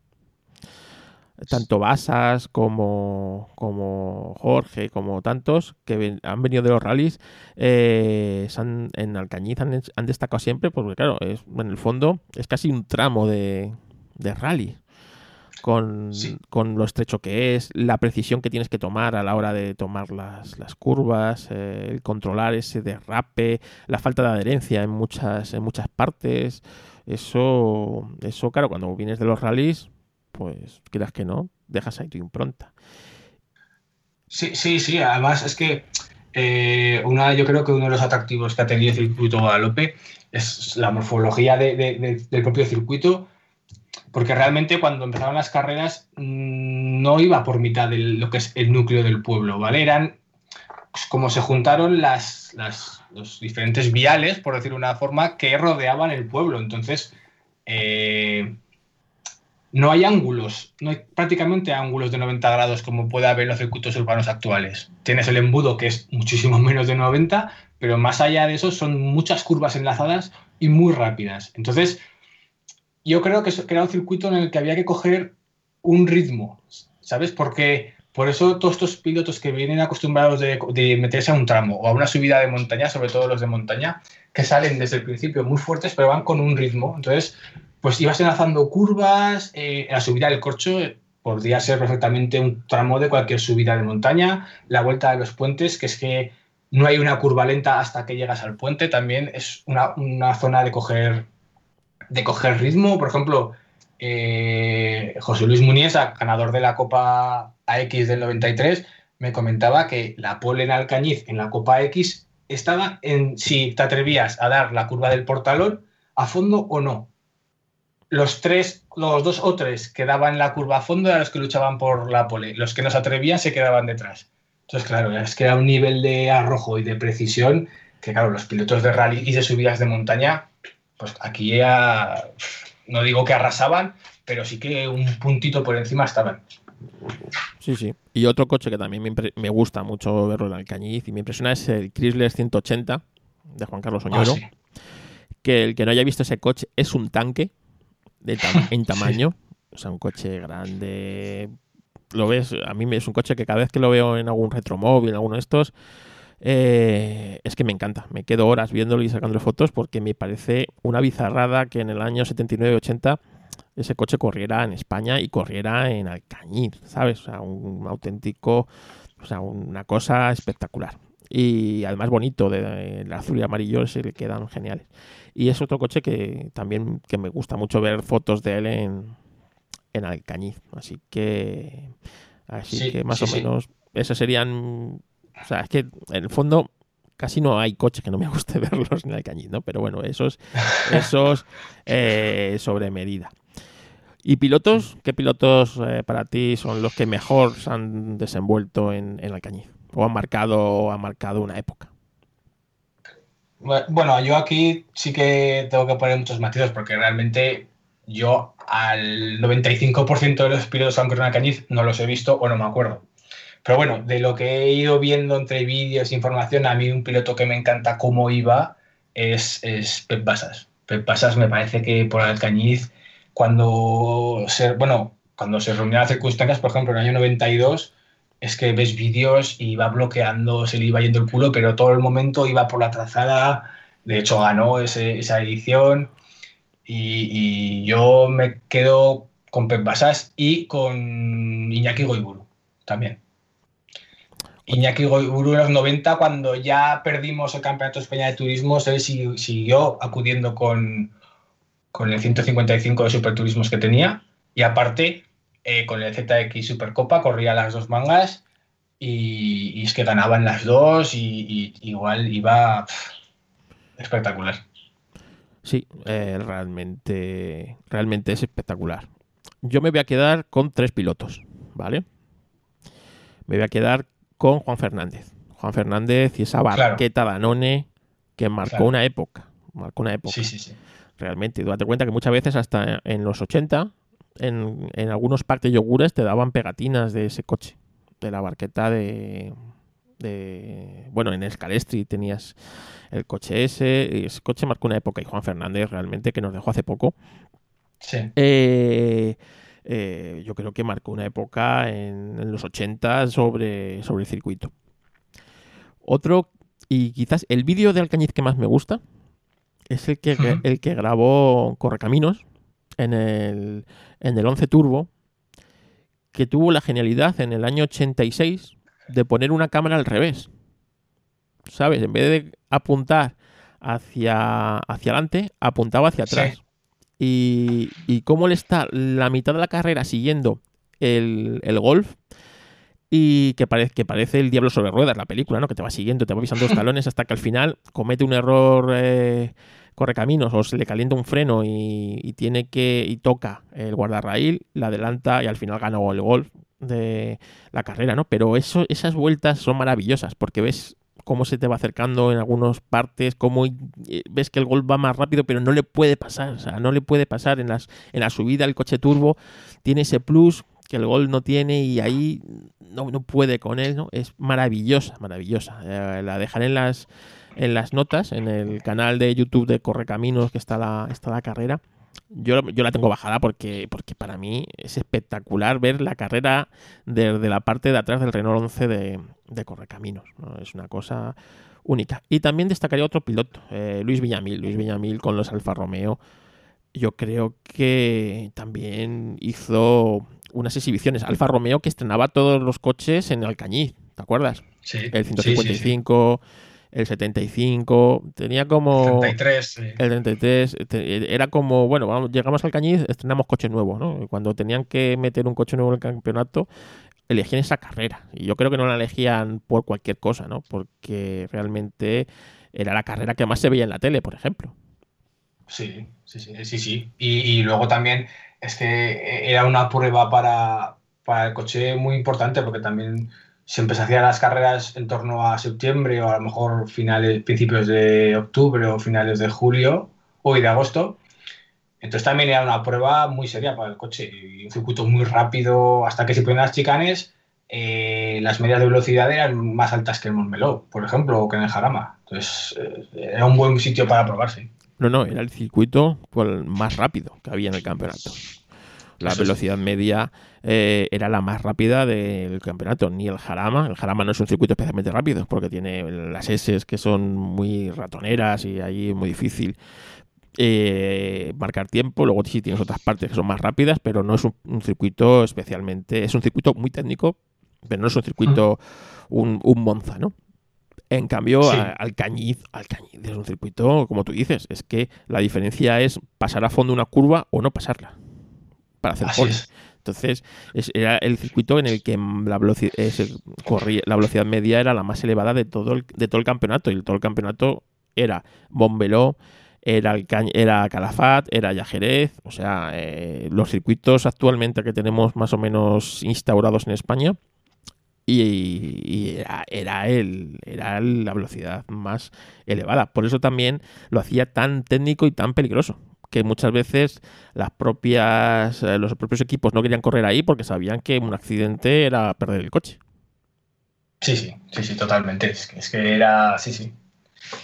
Tanto Basas como, como Jorge, como tantos que han venido de los rallies, eh, en Alcañiz han, destacado siempre, porque claro, es, en el fondo es casi un tramo de, de rally. Con, lo estrecho que es, la precisión que tienes que tomar a la hora de tomar las, curvas, eh, el controlar ese derrape, la falta de adherencia en muchas, en muchas partes. Eso, eso, claro, cuando vienes de los rallies, pues quieras que no, dejas ahí tu impronta. Sí, sí, sí. Además es que eh, una, yo creo que uno de los atractivos que ha tenido el circuito Guadalupe es la morfología del propio circuito, porque realmente cuando empezaron las carreras mm, no iba por mitad de lo que es el núcleo del pueblo, ¿vale? Eran pues, como se juntaron las, las los diferentes viales, por decir una forma, que rodeaban el pueblo. Entonces, eh, no hay ángulos, no hay prácticamente ángulos de 90 grados como puede haber en los circuitos urbanos actuales. Tienes el embudo que es muchísimo menos de 90, pero más allá de eso son muchas curvas enlazadas y muy rápidas. Entonces, yo creo que era un circuito en el que había que coger un ritmo, ¿sabes? Porque por eso todos estos pilotos que vienen acostumbrados de, meterse a un tramo o a una subida de montaña, sobre todo los de montaña, que salen desde el principio muy fuertes, pero van con un ritmo. Entonces, pues ibas enlazando curvas, eh, la subida del corcho podría ser perfectamente un tramo de cualquier subida de montaña, la vuelta de los puentes, que es que no hay una curva lenta hasta que llegas al puente, también es una, zona de coger, de coger ritmo. Por ejemplo, eh, José Luis Muniesa, ganador de la Copa AX del 93, me comentaba que la pole en Alcañiz en la Copa X estaba en si te atrevías a dar la curva del portalón a fondo o no. Los tres, los dos o tres que daban la curva a fondo eran los que luchaban por la pole. Los que no se atrevían se quedaban detrás. Entonces, claro, es que era un nivel de arrojo y de precisión que, claro, los pilotos de rally y de subidas de montaña, pues aquí ya no digo que arrasaban, pero sí que un puntito por encima estaban. Sí, sí. Y otro coche que también me, me gusta mucho verlo en Alcañiz y me impresiona es el Chrysler 180 de Juan Carlos Ah, Oñoro. sí. Que el que no haya visto ese coche es un tanque de tama- en tamaño. O sea, un coche grande. Lo ves, a mí me- es un coche que cada vez que lo veo en algún retromóvil, en alguno de estos, eh, es que me encanta. Me quedo horas viéndolo y sacándole fotos porque me parece una bizarrada que en el año 79-80 ese coche corriera en España y corriera en Alcañiz, ¿sabes? O sea, un auténtico, o sea, una cosa espectacular. Y además bonito, de, el azul y amarillo se le quedan geniales. Y es otro coche que también que me gusta mucho ver fotos de él en, en Alcañiz. Así que, así Sí, que más sí, o sí. menos, esos serían, o sea, es que en el fondo casi no hay coches que no me guste verlos en Alcañiz, ¿no? Pero bueno, esos, esos eh, sobre medida. ¿Y pilotos? ¿Qué pilotos eh, para ti son los que mejor se han desenvuelto en, en Alcañiz? ¿O han marcado, o han marcado una época? Bueno, yo aquí sí que tengo que poner muchos matices porque realmente yo al 95% de los pilotos que han corrido en Alcañiz no los he visto o no me acuerdo. Pero bueno, de lo que he ido viendo entre vídeos e información, a mí un piloto que me encanta cómo iba es, es Pep Basas. Pep Basas me parece que por Alcañiz, cuando se, bueno, cuando se reunían las circunstancias, por ejemplo, en el año 92, es que ves vídeos y va bloqueando, se le iba yendo el culo, pero todo el momento iba por la trazada. De hecho, ganó ese- esa edición. Y, y yo me quedo con Pep Basas y con Iñaki Goiburu también. Iñaki Goiburu en los 90, cuando ya perdimos el Campeonato de España de Turismos, él si- siguió acudiendo con, con el 155 de Superturismos que tenía. Y aparte, eh, con el ZX Supercopa, corría las dos mangas y, y es que ganaban las dos y, y igual iba pff, espectacular. Sí, eh, realmente, realmente es espectacular. Yo me voy a quedar con tres pilotos, ¿vale? Me voy a quedar con Juan Fernández. Juan Fernández y esa Claro. barqueta Danone que marcó Claro. una época. Marcó una época. Sí, sí, sí. Realmente. Date cuenta que muchas veces hasta en los 80, en, en algunos parques yogures te daban pegatinas de ese coche. De la barqueta de... de bueno, en Scalestri tenías el coche ese. Y ese coche marcó una época. Y Juan Fernández realmente, que nos dejó hace poco, Sí, eh, eh, yo creo que marcó una época en, en los 80 sobre, sobre el circuito. Otro, y quizás el vídeo de Alcañiz que más me gusta, es el que, el que grabó Correcaminos en el, en el 11 Turbo, que tuvo la genialidad en el año 86 de poner una cámara al revés. ¿Sabes? En vez de apuntar hacia, hacia adelante, apuntaba hacia Sí. atrás. Y, y cómo le está la mitad de la carrera siguiendo el, el golf y que parece, que parece el diablo sobre ruedas, la película, ¿no? Que te va siguiendo, te va pisando los talones hasta que al final comete un error eh, correcaminos o se le calienta un freno y, tiene que y toca el guardarraíl, la adelanta y al final ganó el golf de la carrera, ¿no? Pero eso, esas vueltas son maravillosas porque ves cómo se te va acercando en algunas partes, cómo eh, ves que el golf va más rápido, pero no le puede pasar, o sea, no le puede pasar en las en la subida el coche turbo tiene ese plus que el gol no tiene y ahí no, no puede con él, ¿no? Es maravillosa, maravillosa. Eh, la dejaré en las en las notas, en el canal de YouTube de Correcaminos que está la, está la carrera. Yo, yo la tengo bajada porque, porque para mí es espectacular ver la carrera desde la parte de atrás del Renault 11 de, de Correcaminos. ¿no? Es una cosa única. Y también destacaría otro piloto, eh, Luis Villamil. Luis Villamil con los Alfa Romeo. Yo creo que también hizo unas exhibiciones. Alfa Romeo que estrenaba todos los coches en Alcañiz, ¿te acuerdas? sí. El Sí, sí, sí. 155, el 75, tenía como... 33, sí. El 33 te- era como, bueno, vamos, llegamos al Cañiz, estrenamos coche nuevo, ¿no? Y Cuando tenían que meter un coche nuevo en el campeonato, elegían esa carrera. Y yo creo que no la elegían por cualquier cosa, ¿no? Porque realmente era la carrera que más se veía en la tele, por ejemplo. Sí, sí, sí, sí, sí. Y, y luego también es que era una prueba para, para el coche muy importante porque también se hacían las carreras en torno a septiembre o a lo mejor finales, principios de octubre o finales de julio o de agosto. Entonces también era una prueba muy seria para el coche. Un circuito muy rápido hasta que se ponen las chicanes. eh, las medias de velocidad eran más altas que el Montmeló, por ejemplo, o que en el Jarama. Entonces eh, era un buen sitio para probarse. No, no, era el circuito pues, más rápido que había en el campeonato. La Eso sí. velocidad media eh, era la más rápida del campeonato, ni el Jarama. El Jarama no es un circuito especialmente rápido porque tiene las S que son muy ratoneras y ahí es muy difícil eh, marcar tiempo. Luego sí tienes otras partes que son más rápidas, pero no es un, un circuito especialmente. Es un circuito muy técnico, pero no es un circuito, un, un Monza, ¿no? En cambio, Sí. a- Alcañiz, Alcañiz es un circuito, como tú dices, es que la diferencia es pasar a fondo una curva o no pasarla para hacer Así pole. es. Entonces, es- era el circuito en el que la, veloci- se corría- la velocidad media era la más elevada de todo el, de todo el campeonato. Y todo el campeonato era Montmeló, era, Alca- era Calafat, era Yajerez. O sea, eh, los circuitos actualmente que tenemos más o menos instaurados en España. Y, y era, era, el, era la velocidad más elevada. Por eso también lo hacía tan técnico y tan peligroso que muchas veces las propias eh, los propios equipos no querían correr ahí porque sabían que un accidente era perder el coche. Sí, sí, sí, sí, totalmente. Es que, era, sí, sí.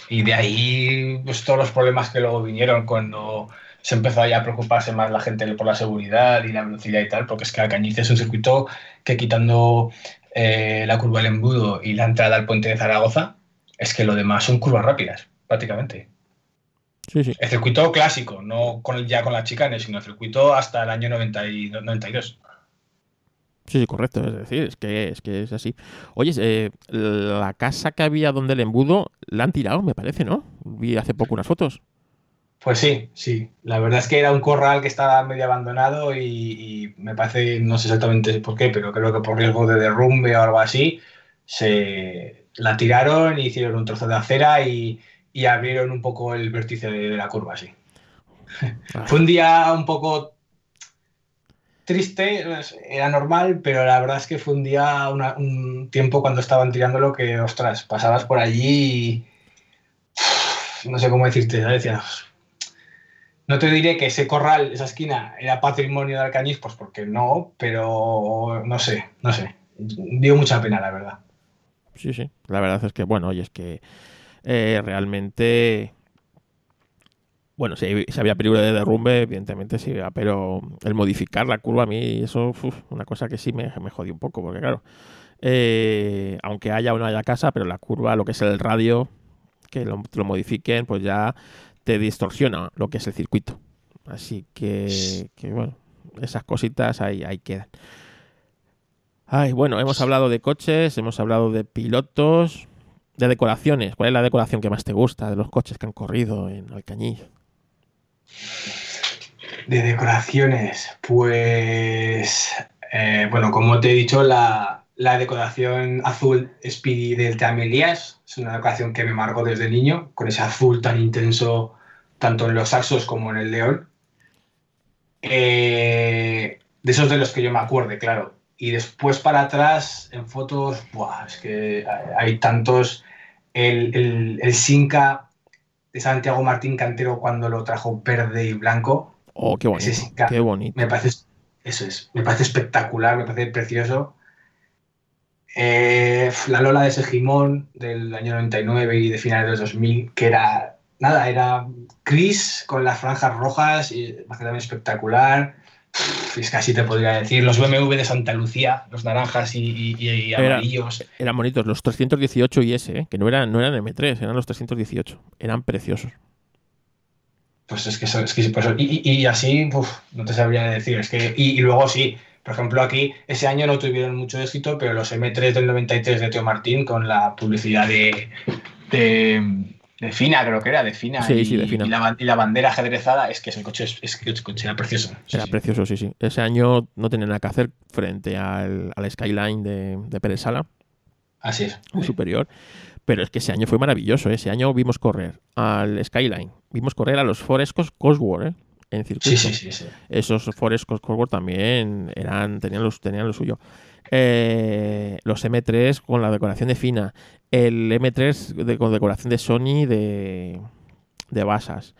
Y de ahí, pues todos los problemas que luego vinieron cuando se empezó ya a preocuparse más la gente por la seguridad y la velocidad y tal, porque es que Alcañiz es un circuito que quitando eh, la curva del embudo y la entrada al puente de Zaragoza, es que lo demás son curvas rápidas, prácticamente. Sí, sí. El circuito clásico, no con el, ya con las chicanes, sino el circuito hasta el año 90 y 92. Sí, sí, correcto. Es decir, es que es, que es así. Oye, eh, la casa que había donde el embudo la han tirado, me parece, ¿no? Vi hace poco unas fotos. Pues sí, sí. La verdad es que era un corral que estaba medio abandonado y, y me parece, no sé exactamente por qué, pero creo que por riesgo de derrumbe o algo así, se la tiraron y hicieron un trozo de acera y, y abrieron un poco el vértice de, de la curva, sí. Ah, Fue un día un poco triste, era normal, pero la verdad es que fue un día, una- un tiempo cuando estaban tirándolo que, ostras, pasabas por allí y no sé cómo decirte. Decías, no te diré que ese corral, esa esquina, era patrimonio de Alcañiz, pues porque no, pero no sé, no sé. Dio mucha pena, la verdad. Sí, sí. La verdad es que, bueno, oye, es que eh, realmente. Bueno, si, había peligro de derrumbe, evidentemente sí, pero el modificar la curva a mí, eso es una cosa que sí me, me jodió un poco, porque claro, eh, aunque haya o no haya casa, pero la curva, lo que es el radio, que lo, lo modifiquen, pues ya te distorsiona lo que es el circuito. Así que, que, bueno, esas cositas ahí, ahí quedan. Ay, bueno, hemos hablado de coches, hemos hablado de pilotos, de decoraciones. ¿Cuál es la decoración que más te gusta de los coches que han corrido en Alcañiz? De decoraciones, pues, eh, bueno, como te he dicho, la, la decoración azul Speedy del Tamelías es una decoración que me marcó desde niño, con ese azul tan intenso, tanto en los saxos como en el león. Eh, de esos de los que yo me acuerde, claro. Y después para atrás, en fotos, buah, es que hay, tantos. El, el, el Sinca de Santiago Martín Cantero cuando lo trajo verde y blanco, Oh, qué bonito, qué bonito. me parece, eso es, me parece espectacular, me parece precioso. Eh, la Lola de Segimón del año 99 y de finales de los 2000, que era, nada, era gris con las franjas rojas, y también espectacular. Es así te podría decir, los BMW de Santa Lucía, los naranjas y, y- y amarillos. Eran bonitos, los 318 IS, ¿eh? que no eran, no eran M3, eran los 318. Eran preciosos. Pues es que, eso- es que pues, y, y- y así, uf, no te sabría decir. Es que, y, y luego sí, por ejemplo, aquí ese año no tuvieron mucho éxito, pero los M3 del 93 de Teo Martín con la publicidad de, de, de Fina, creo que era, de Fina, Sí, y, sí, de Fina. y la, ban- y la bandera ajedrezada, es que ese coche, es, es que el coche era precioso. Sí, Era precioso, sí, sí. Ese año no tenía nada que hacer frente al, al Skyline de, de Pérez Sala, Así es. muy superior. Pero es que ese año fue maravilloso. ¿eh? Ese año vimos correr al Skyline, vimos correr a los Forescos Cosworth ¿eh? en circuito. Sí, sí, sí. Esos Forescos Cosworth también eran, tenían, los, tenían lo suyo. Eh, los M3 con la decoración de Fina. El M3 de- con decoración de Sony de, de Basas.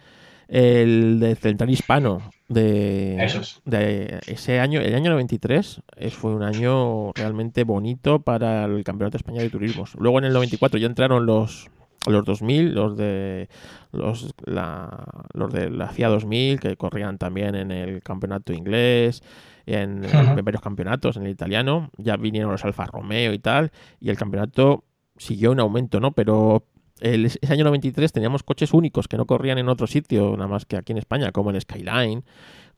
El de Central Hispano, de, Esos. de ese año, el año 93, es- fue un año realmente bonito para el Campeonato de España de Turismos. Luego en el 94 ya entraron los los 2000, los de los, la, los de la FIA 2000 que corrían también en el campeonato inglés, en, en Ujú. varios campeonatos, en el italiano, ya vinieron los Alfa Romeo y tal, y el campeonato siguió en aumento, ¿no? Pero el- ese año 93 teníamos coches únicos que no corrían en otro sitio, nada más que aquí en España, como el Skyline,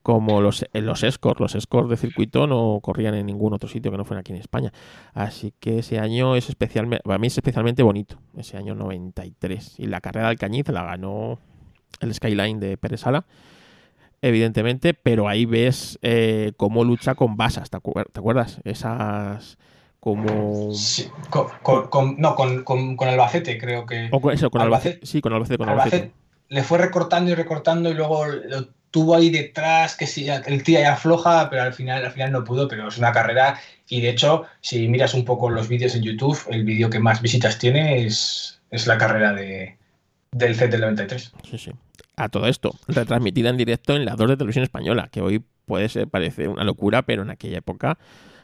como los, eh, los Escort. Los Escort de circuito no corrían en ningún otro sitio que no fuera aquí en España. Así que ese año es especialmente, para mí es especialmente bonito, ese año 93. Y la carrera del Cañiz la ganó el Skyline de Pérez Sala, evidentemente, pero ahí ves eh, cómo lucha con basas, ¿te, acuer- te acuerdas? Esas como... Sí, con, con- con- no, con, Albacete creo que... O con eso, con Albacete- Albacete. Sí, con Albacete, con Albacete Albacete. le fue recortando y recortando y luego lo tuvo ahí detrás, que sí, el tira ya afloja, pero al final, al final no pudo, pero es una carrera y de hecho, si miras un poco los vídeos en YouTube, el vídeo que más visitas tiene es, es la carrera de, del Z del 93. Sí, sí. A todo esto, retransmitida en directo en la 2 de televisión española, que hoy puede ser, parece una locura, pero en aquella época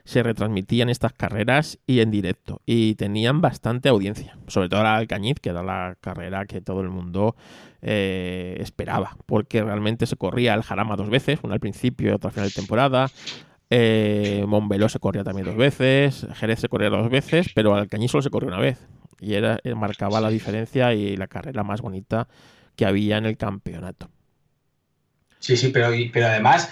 se retransmitían estas carreras y en directo. Y tenían bastante audiencia. Sobre todo la Alcañiz, que era la carrera que todo el mundo eh, esperaba. Porque realmente se corría el Jarama dos veces, una al principio y otra al final de temporada. Eh, Montbeló se corría también dos veces, Jerez se corría dos veces, pero Alcañiz solo se corrió una vez. Y era, eh, marcaba la diferencia y la carrera más bonita que había en el campeonato. Sí, sí, pero, además,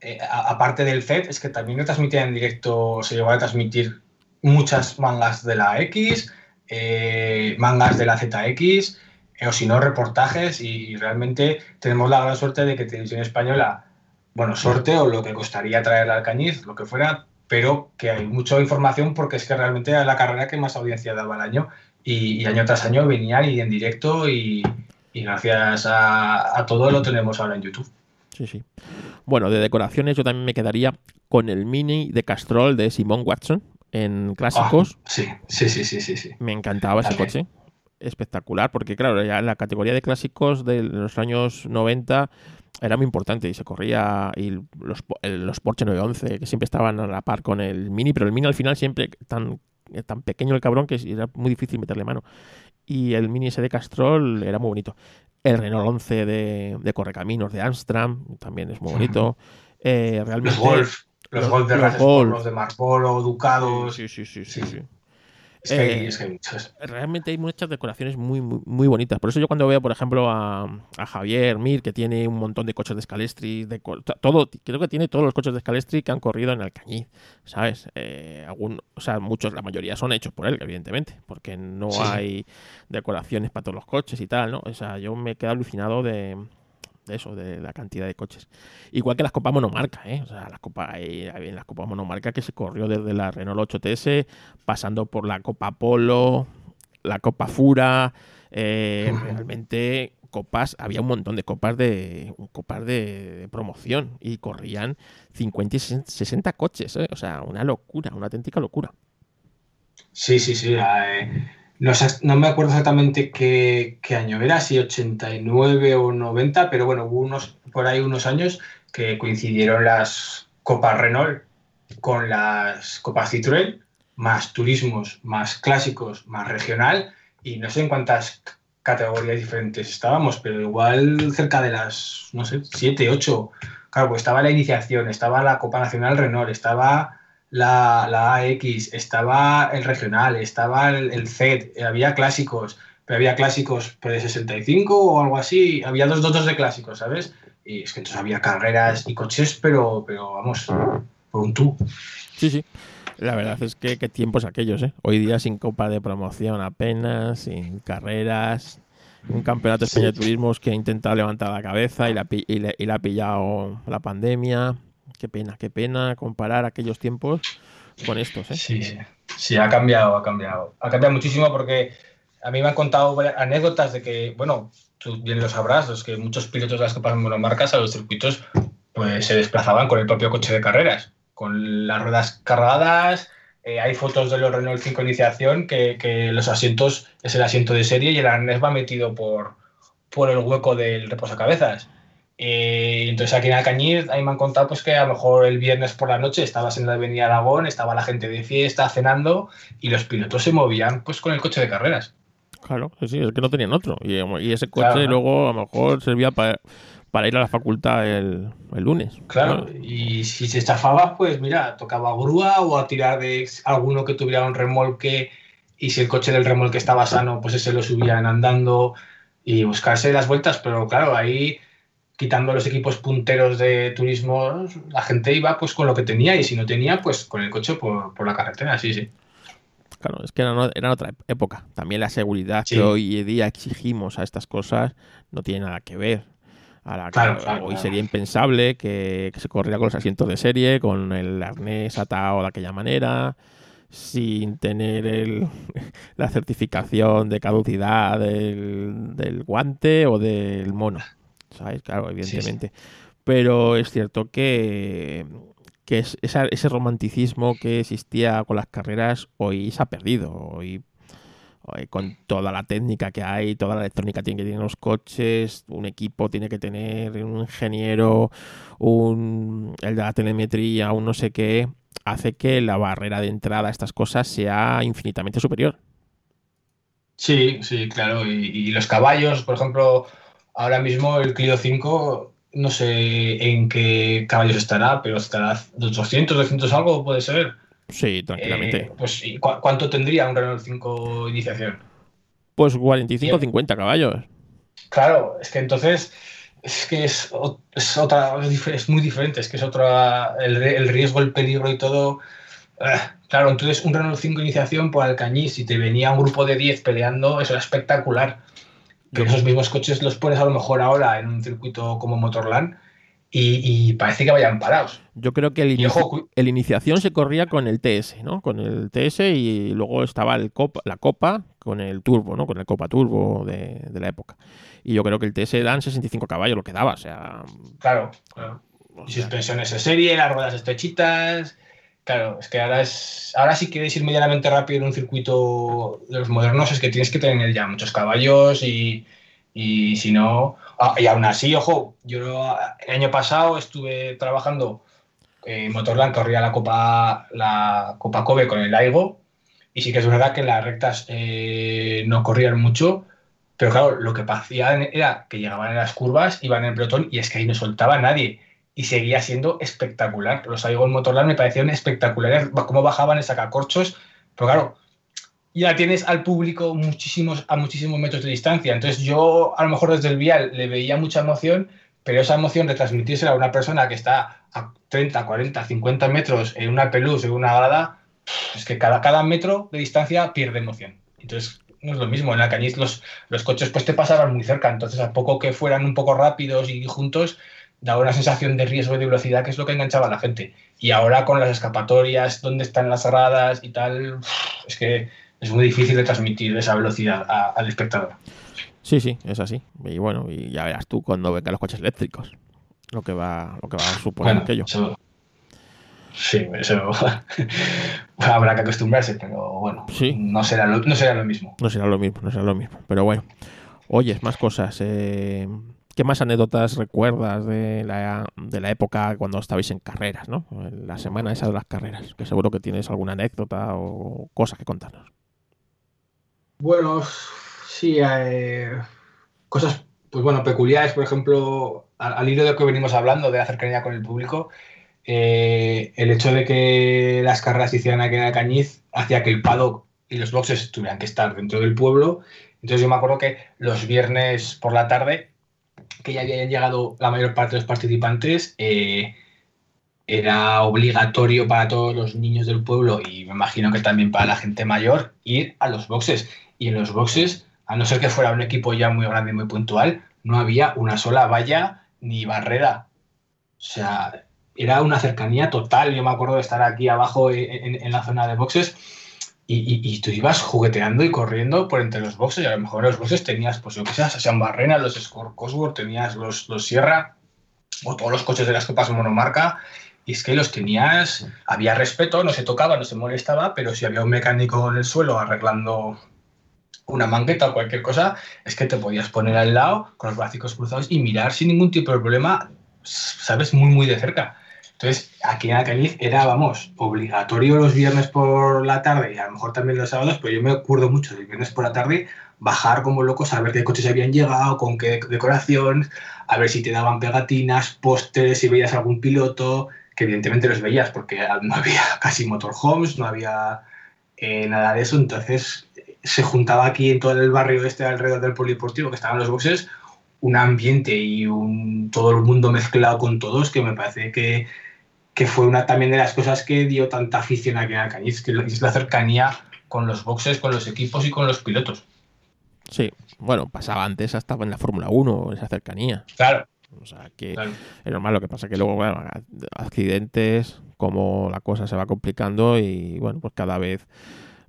eh, aparte del FED, es que también lo transmitían en directo, se llegó a transmitir muchas mangas de la X, eh, mangas de la ZX, eh, o si no, reportajes, y, realmente tenemos la gran suerte de que Televisión Española, bueno, sorte o lo que costaría traer al Cañiz, lo que fuera, pero que hay mucha información porque es que realmente era la carrera que más audiencia daba al año, y, y año tras año venían y en directo, y, y gracias a, a todo lo tenemos ahora en YouTube. Sí, sí. Bueno, de decoraciones yo también me quedaría con el mini de Castrol de Simon Watson en clásicos. Ah, sí, sí, sí, sí, sí, sí. Me encantaba ese También. coche. Espectacular, porque claro, ya la categoría de clásicos de los años 90 era muy importante y se corría y los, el- los Porsche 911 que siempre estaban a la par con el Mini, pero el Mini al final siempre tan, tan pequeño el cabrón que era muy difícil meterle mano. Y el Mini ese de Castrol era muy bonito. El Renault 11 de, de Correcaminos de Amstram también es muy bonito. Eh, realmente, Los Golf, los, los- Golf de los los de Marlboro, Ducados. Sí, sí, sí, sí, Sí. sí. Es, que hay, Eh, es que hay muchos. realmente hay muchas decoraciones muy, muy, muy bonitas. Por eso yo cuando veo, por ejemplo, a, a Javier Mir, que tiene un montón de coches de Scalestri, de todo, creo que tiene todos los coches de Scalestri que han corrido en Alcañiz, ¿sabes? Eh, algún, o sea, muchos, la mayoría son hechos por él, evidentemente, porque no Sí. hay decoraciones para todos los coches y tal, ¿no? O sea, yo me quedo alucinado de, de eso, de la cantidad de coches. Igual que las copas monomarca, ¿eh? O sea, las copas, hay, hay las copas monomarca que se corrió desde la Renault 8TS, pasando por la Copa Polo, la Copa Fura, eh, realmente copas, había un montón de copas de copas de, de promoción y corrían 50 y 60 60 coches, ¿eh? o sea, una locura, una auténtica locura. Sí, sí, sí. eh, no, me acuerdo exactamente qué, qué año era, si 89 o 90, pero bueno, hubo unos, por ahí unos años que coincidieron las Copas Renault con las Copas Citroën, más turismos, más clásicos, más regional, y no sé en cuántas categorías diferentes estábamos, pero igual cerca de las, no sé, 7, 8. Claro, pues estaba la iniciación, estaba la Copa Nacional Renault, estaba la, la AX, estaba el regional, estaba el, el Z, había clásicos, pero había clásicos pero de 65 o algo así, había dos dotos de clásicos, ¿sabes? Y es que entonces había carreras y coches, pero, pero vamos, por un tú. Sí, sí. La verdad es que qué tiempos aquellos, ¿eh? Hoy día sin copa de promoción apenas, sin carreras, un campeonato de España de turismos que ha intentado levantar la cabeza y la, pi- y le, y le ha pillado la pandemia. Qué pena, qué pena comparar aquellos tiempos con estos, ¿eh? Sí, sí. Ha cambiado, ha cambiado. Ha cambiado muchísimo porque a mí me han contado anécdotas de que, bueno, tú bien lo sabrás, los que muchos pilotos de las copas monomarcas a los circuitos pues se desplazaban con el propio coche de carreras, con las ruedas cargadas. eh, hay fotos de los Renault 5 iniciación que, que los asientos es el asiento de serie y el arnés va metido por, por el hueco del reposacabezas. Eh, entonces aquí en Alcañiz, ahí me han contado pues, que a lo mejor el viernes por la noche estabas en la avenida Aragón, estaba la gente de fiesta, cenando, y los pilotos se movían pues con el coche de carreras. Claro, sí, es que no tenían otro. Y, ese coche luego a lo mejor servía para, para ir a la facultad el, lunes. Claro, y si se estafaba, pues mira, tocaba grúa o a tirar de alguno que tuviera un remolque y si el coche del remolque estaba sano, pues ese lo subían andando y buscarse las vueltas, pero claro, ahí quitando los equipos punteros de turismo, la gente iba pues con lo que tenía y si no tenía, pues con el coche por, la carretera, sí, sí. Claro, es que era, otra época. También la seguridad que hoy día exigimos a estas cosas no tiene nada que ver. hoy sería impensable que, se corriera con los asientos de serie, con el arnés atado de aquella manera, sin tener el, la certificación de caducidad del, del guante o del mono. ¿Sabes? Claro, evidentemente. Pero es cierto que, que ese romanticismo que existía con las carreras hoy se ha perdido. Hoy, con toda la técnica que hay, toda la electrónica tiene que tener los coches, un equipo tiene que tener un ingeniero, un, el de la telemetría, un no sé qué, hace que la barrera de entrada a estas cosas sea infinitamente superior. Sí, sí, claro. y los caballos, por ejemplo, Ahora mismo el Clio 5, no sé en qué caballos estará, pero estará 200, 200 algo, puede ser. Sí, tranquilamente. Eh, pues, ¿cuánto tendría un Renault 5 iniciación? Pues 45, 50 caballos. Claro, es que entonces es que es, otra, es muy diferente, es que es otra, el, riesgo, el peligro y todo. Eh, claro, entonces un Renault 5 iniciación por Alcañiz, si te venía un grupo de 10 peleando, eso era espectacular que esos mismos coches los pones a lo mejor ahora en un circuito como Motorland y, parece que vayan parados. Yo creo que el, iniciación se corría con el TS, ¿no? Con el TS y luego estaba el Copa, la Copa con el Turbo, ¿no? Con el Copa Turbo de, la época. Y yo creo que el TS dan 65 caballos, lo que daba, o sea... Claro, claro. Y suspensiones de serie, las ruedas estrechitas... Claro, es que ahora es. Ahora si quieres ir medianamente rápido en un circuito de los modernos, es que tienes que tener ya muchos caballos y, si no. Ah, y aún así, ojo, yo el año pasado estuve trabajando en Motorland, corría la Copa, la Copa Kobe con el Aigo, y sí que es verdad que las rectas eh, no corrían mucho, pero claro, lo que hacían era que llegaban en las curvas, iban en el pelotón y es que ahí no soltaba nadie y seguía siendo espectacular. Los Aigo en Motorland me parecieron espectaculares, cómo bajaban el sacacorchos, pero claro, ya tienes al público muchísimos, a muchísimos metros de distancia. Entonces yo a lo mejor desde el vial le veía mucha emoción, pero esa emoción de transmitírsela a una persona que está a 30, 40, 50 metros en una peluz, en una grada, es que cada, cada metro de distancia pierde emoción. Entonces no es lo mismo. En la cañiz los, los coches pues te pasaban muy cerca, entonces a poco que fueran un poco rápidos y juntos, daba una sensación de riesgo y de velocidad que es lo que enganchaba a la gente. Y ahora con las escapatorias, dónde están las cerradas y tal, es que es muy difícil de transmitir esa velocidad al espectador. Sí, sí, es así. Y bueno, y ya verás tú cuando vengan los coches eléctricos lo que va, lo que va a suponer aquello. sí, eso habrá que acostumbrarse, pero bueno, no, será lo, no será lo mismo. No será lo mismo, no será lo mismo. Pero bueno, oyes, más cosas. Eh, ¿Qué más anécdotas recuerdas de la, de la época cuando estabais en carreras, ¿no? La semana esa de las carreras, que seguro que tienes alguna anécdota o cosa que contarnos. Bueno, sí, eh, cosas, pues bueno, peculiares, por ejemplo, al, hilo de lo que venimos hablando, de la cercanía con el público, eh, el hecho de que las carreras se hicieran aquí en Alcañiz hacía que el paddock y los boxes tuvieran que estar dentro del pueblo. Entonces yo me acuerdo que los viernes por la tarde que ya habían llegado la mayor parte de los participantes, eh, era obligatorio para todos los niños del pueblo y me imagino que también para la gente mayor ir a los boxes. Y en los boxes, a no ser que fuera un equipo ya muy grande y muy puntual, no había una sola valla ni barrera. O sea, era una cercanía total. Yo me acuerdo de estar aquí abajo en la zona de boxes y, tú ibas jugueteando y corriendo por entre los boxes y a lo mejor en los boxes tenías, pues yo que sé, Sean Barrena, los Score Cosworth, tenías los, los Sierra o todos los coches de las copas monomarca y es que los tenías, había respeto, no se tocaba, no se molestaba, pero si había un mecánico en el suelo arreglando una mangueta o cualquier cosa, es que te podías poner al lado con los brazos cruzados y mirar sin ningún tipo de problema, sabes, muy, muy de cerca. Entonces, aquí en Alcañiz era, vamos, obligatorio los viernes por la tarde y a lo mejor también los sábados, pero yo me acuerdo mucho del viernes por la tarde bajar como locos a ver qué coches habían llegado, con qué decoración, a ver si te daban pegatinas, pósteres, si veías algún piloto, que evidentemente los veías porque no había casi motorhomes, no había eh, nada de eso, entonces se juntaba aquí en todo el barrio este alrededor del polideportivo que estaban los boxes un ambiente y un, todo el mundo mezclado con todos que me parece que, que fue una también de las cosas que dio tanta afición aquí en Alcañiz, que es la cercanía con los boxes, con los equipos y con los pilotos. Sí, bueno, pasaba antes hasta en la Fórmula 1, esa cercanía. Claro. O sea, que es normal lo que pasa que luego, bueno, accidentes, como la cosa se va complicando y, bueno, pues cada vez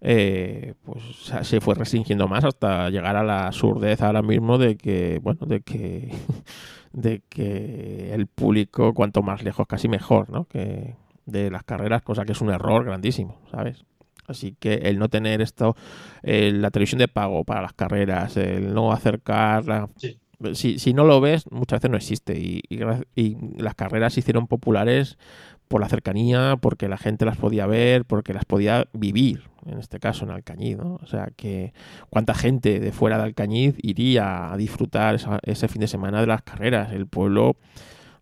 eh, pues se fue restringiendo más hasta llegar a la surdez ahora mismo de que, bueno, de que, de que el público, cuanto más lejos, casi mejor, ¿no? Que de las carreras, cosa que es un error grandísimo, ¿sabes? Así que el no tener esto, la televisión de pago para las carreras, el no acercar... Si, si, no lo ves, muchas veces no existe. Y, y, las carreras se hicieron populares por la cercanía, porque la gente las podía ver, porque las podía vivir, en este caso en Alcañiz. ¿no? O sea, que cuánta gente de fuera de Alcañiz iría a disfrutar ese fin de semana de las carreras. El pueblo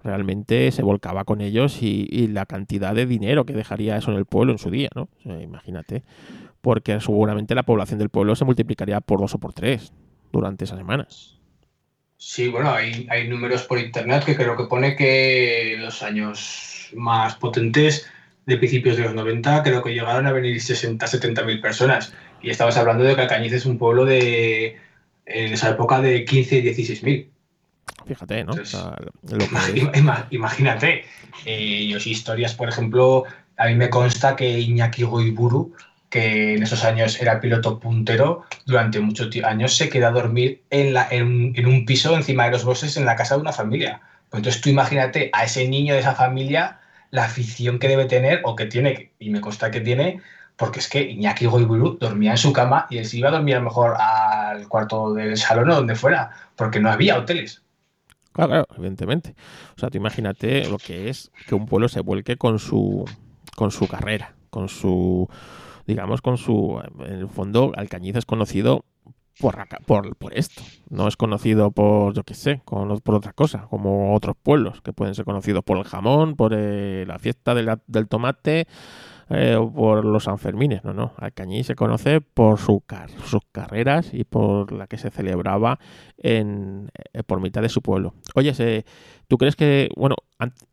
realmente se volcaba con ellos y, la cantidad de dinero que dejaría eso en el pueblo en su día, ¿no? imagínate, porque seguramente la población del pueblo se multiplicaría por dos o por tres durante esas semanas. Sí, bueno, hay, números por internet que creo que pone que los años más potentes de principios de los 90 creo que llegaron a venir 60, 70 mil personas. Y estamos hablando de que Alcañiz es un pueblo de, en esa época de 15, 16 mil. Fíjate, ¿no? imagínate. Eh, yo sí historias, por ejemplo, a mí me consta que Iñaki Goiburu, que en esos años era piloto puntero, durante muchos años se queda a dormir en, la, en, un piso encima de los bosques en la casa de una familia. Pues entonces tú imagínate a ese niño de esa familia la afición que debe tener o que tiene, y me consta que tiene, porque es que Iñaki Goiburu dormía en su cama y él se iba a dormir a lo mejor al cuarto del salón o donde fuera, porque no había hoteles. Claro, claro, evidentemente. O sea, tú imagínate lo que es que un pueblo se vuelque con su, con su carrera, con su, digamos, con su, en el fondo, Alcañiz es conocido por, por, esto. No es conocido por, yo qué sé, por otra cosa, como otros pueblos que pueden ser conocidos por el jamón, por eh, la fiesta del tomate, eh, por los Sanfermines, no, no. Alcañí se conoce por su sus carreras y por la que se celebraba en, eh, por mitad de su pueblo. Oye, ¿tú crees que, bueno,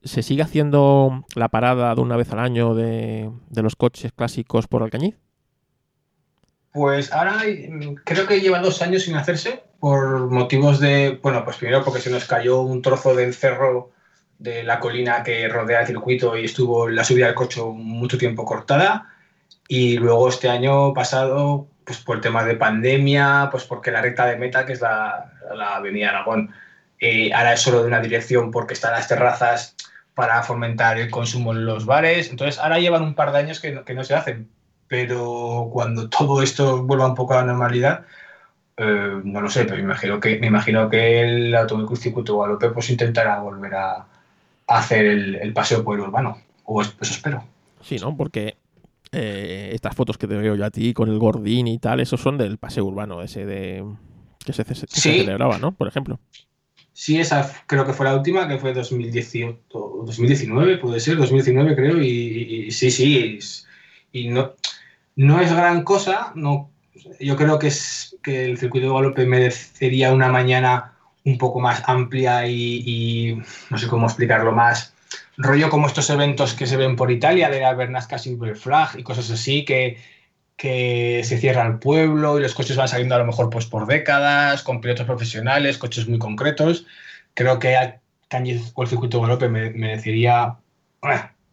se sigue haciendo la parada de una vez al año de, los coches clásicos por Alcañiz? Pues ahora creo que lleva dos años sin hacerse por motivos de, bueno, pues primero porque se nos cayó un trozo del cerro de la colina que rodea el circuito y estuvo la subida del coche mucho tiempo cortada. Y luego este año pasado, pues por temas de pandemia, pues porque la recta de meta, que es la, la Avenida Aragón, eh, ahora es solo de una dirección porque están las terrazas para fomentar el consumo en los bares. Entonces, ahora llevan un par de años que que no se hacen. Pero cuando todo esto vuelva un poco a la normalidad, eh, no lo sé, pero me imagino que, me imagino que el Automóvil Circuito Guadalupe pues intentará volver a, hacer el, paseo por el urbano. O eso espero. Sí, ¿no? Porque eh, estas fotos que te veo yo a ti con el gordín y tal, esos son del paseo urbano, ese de que se, celebraba, ¿no? Por ejemplo. Sí, esa creo que fue la última, que fue 2018, 2019, puede ser, 2019 creo, y, sí, sí, y no, no es gran cosa, no, yo creo que, es, que el circuito de Guadalupe merecería una mañana un poco más amplia y, no sé cómo explicarlo más, rollo como estos eventos que se ven por Italia de la Bernasca Silver Flag y cosas así que, que se cierra el pueblo y los coches van saliendo a lo mejor pues por décadas, con pilotos profesionales, coches muy concretos. Creo que o el circuito de me, merecería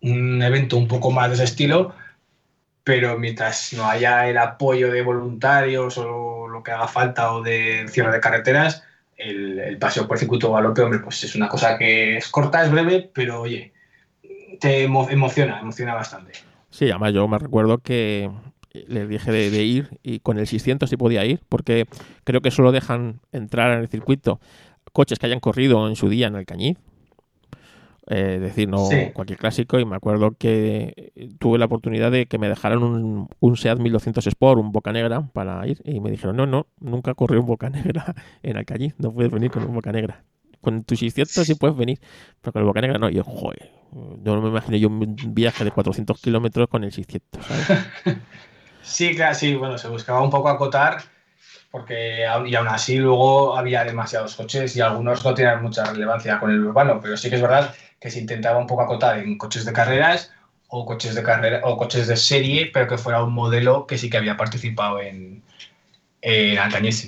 un evento un poco más de ese estilo, pero mientras no haya el apoyo de voluntarios o lo que haga falta o de cierre de carreteras, el, paseo por circuito galope, hombre, pues es una cosa que es corta, es breve, pero oye, te emociona, emociona bastante. Sí, además yo me recuerdo que les dije de, de ir y con el 600 sí podía ir, porque creo que solo dejan entrar en el circuito coches que hayan corrido en su día en el Cañiz. Eh, decir, no Sí. cualquier clásico. Y me acuerdo que tuve la oportunidad de que me dejaran un, un SEAT 1200 Sport, un Boca Negra, para ir. Y me dijeron, no, no, nunca corrí un Boca Negra en Cañiz. No puedes venir con un Boca Negra. Con tu 600 sí puedes venir, pero con el Boca Negra no. Y yo, joder, yo no me imagino yo un viaje de 400 kilómetros con el 600, ¿sabes? Sí, claro, sí, bueno, se buscaba un poco acotar porque y aún así luego había demasiados coches y algunos no tenían mucha relevancia con el urbano, pero sí que es verdad que se intentaba un poco acotar en coches de carreras o coches de carrera o coches de serie, pero que fuera un modelo que sí que había participado en, en Alcañiz.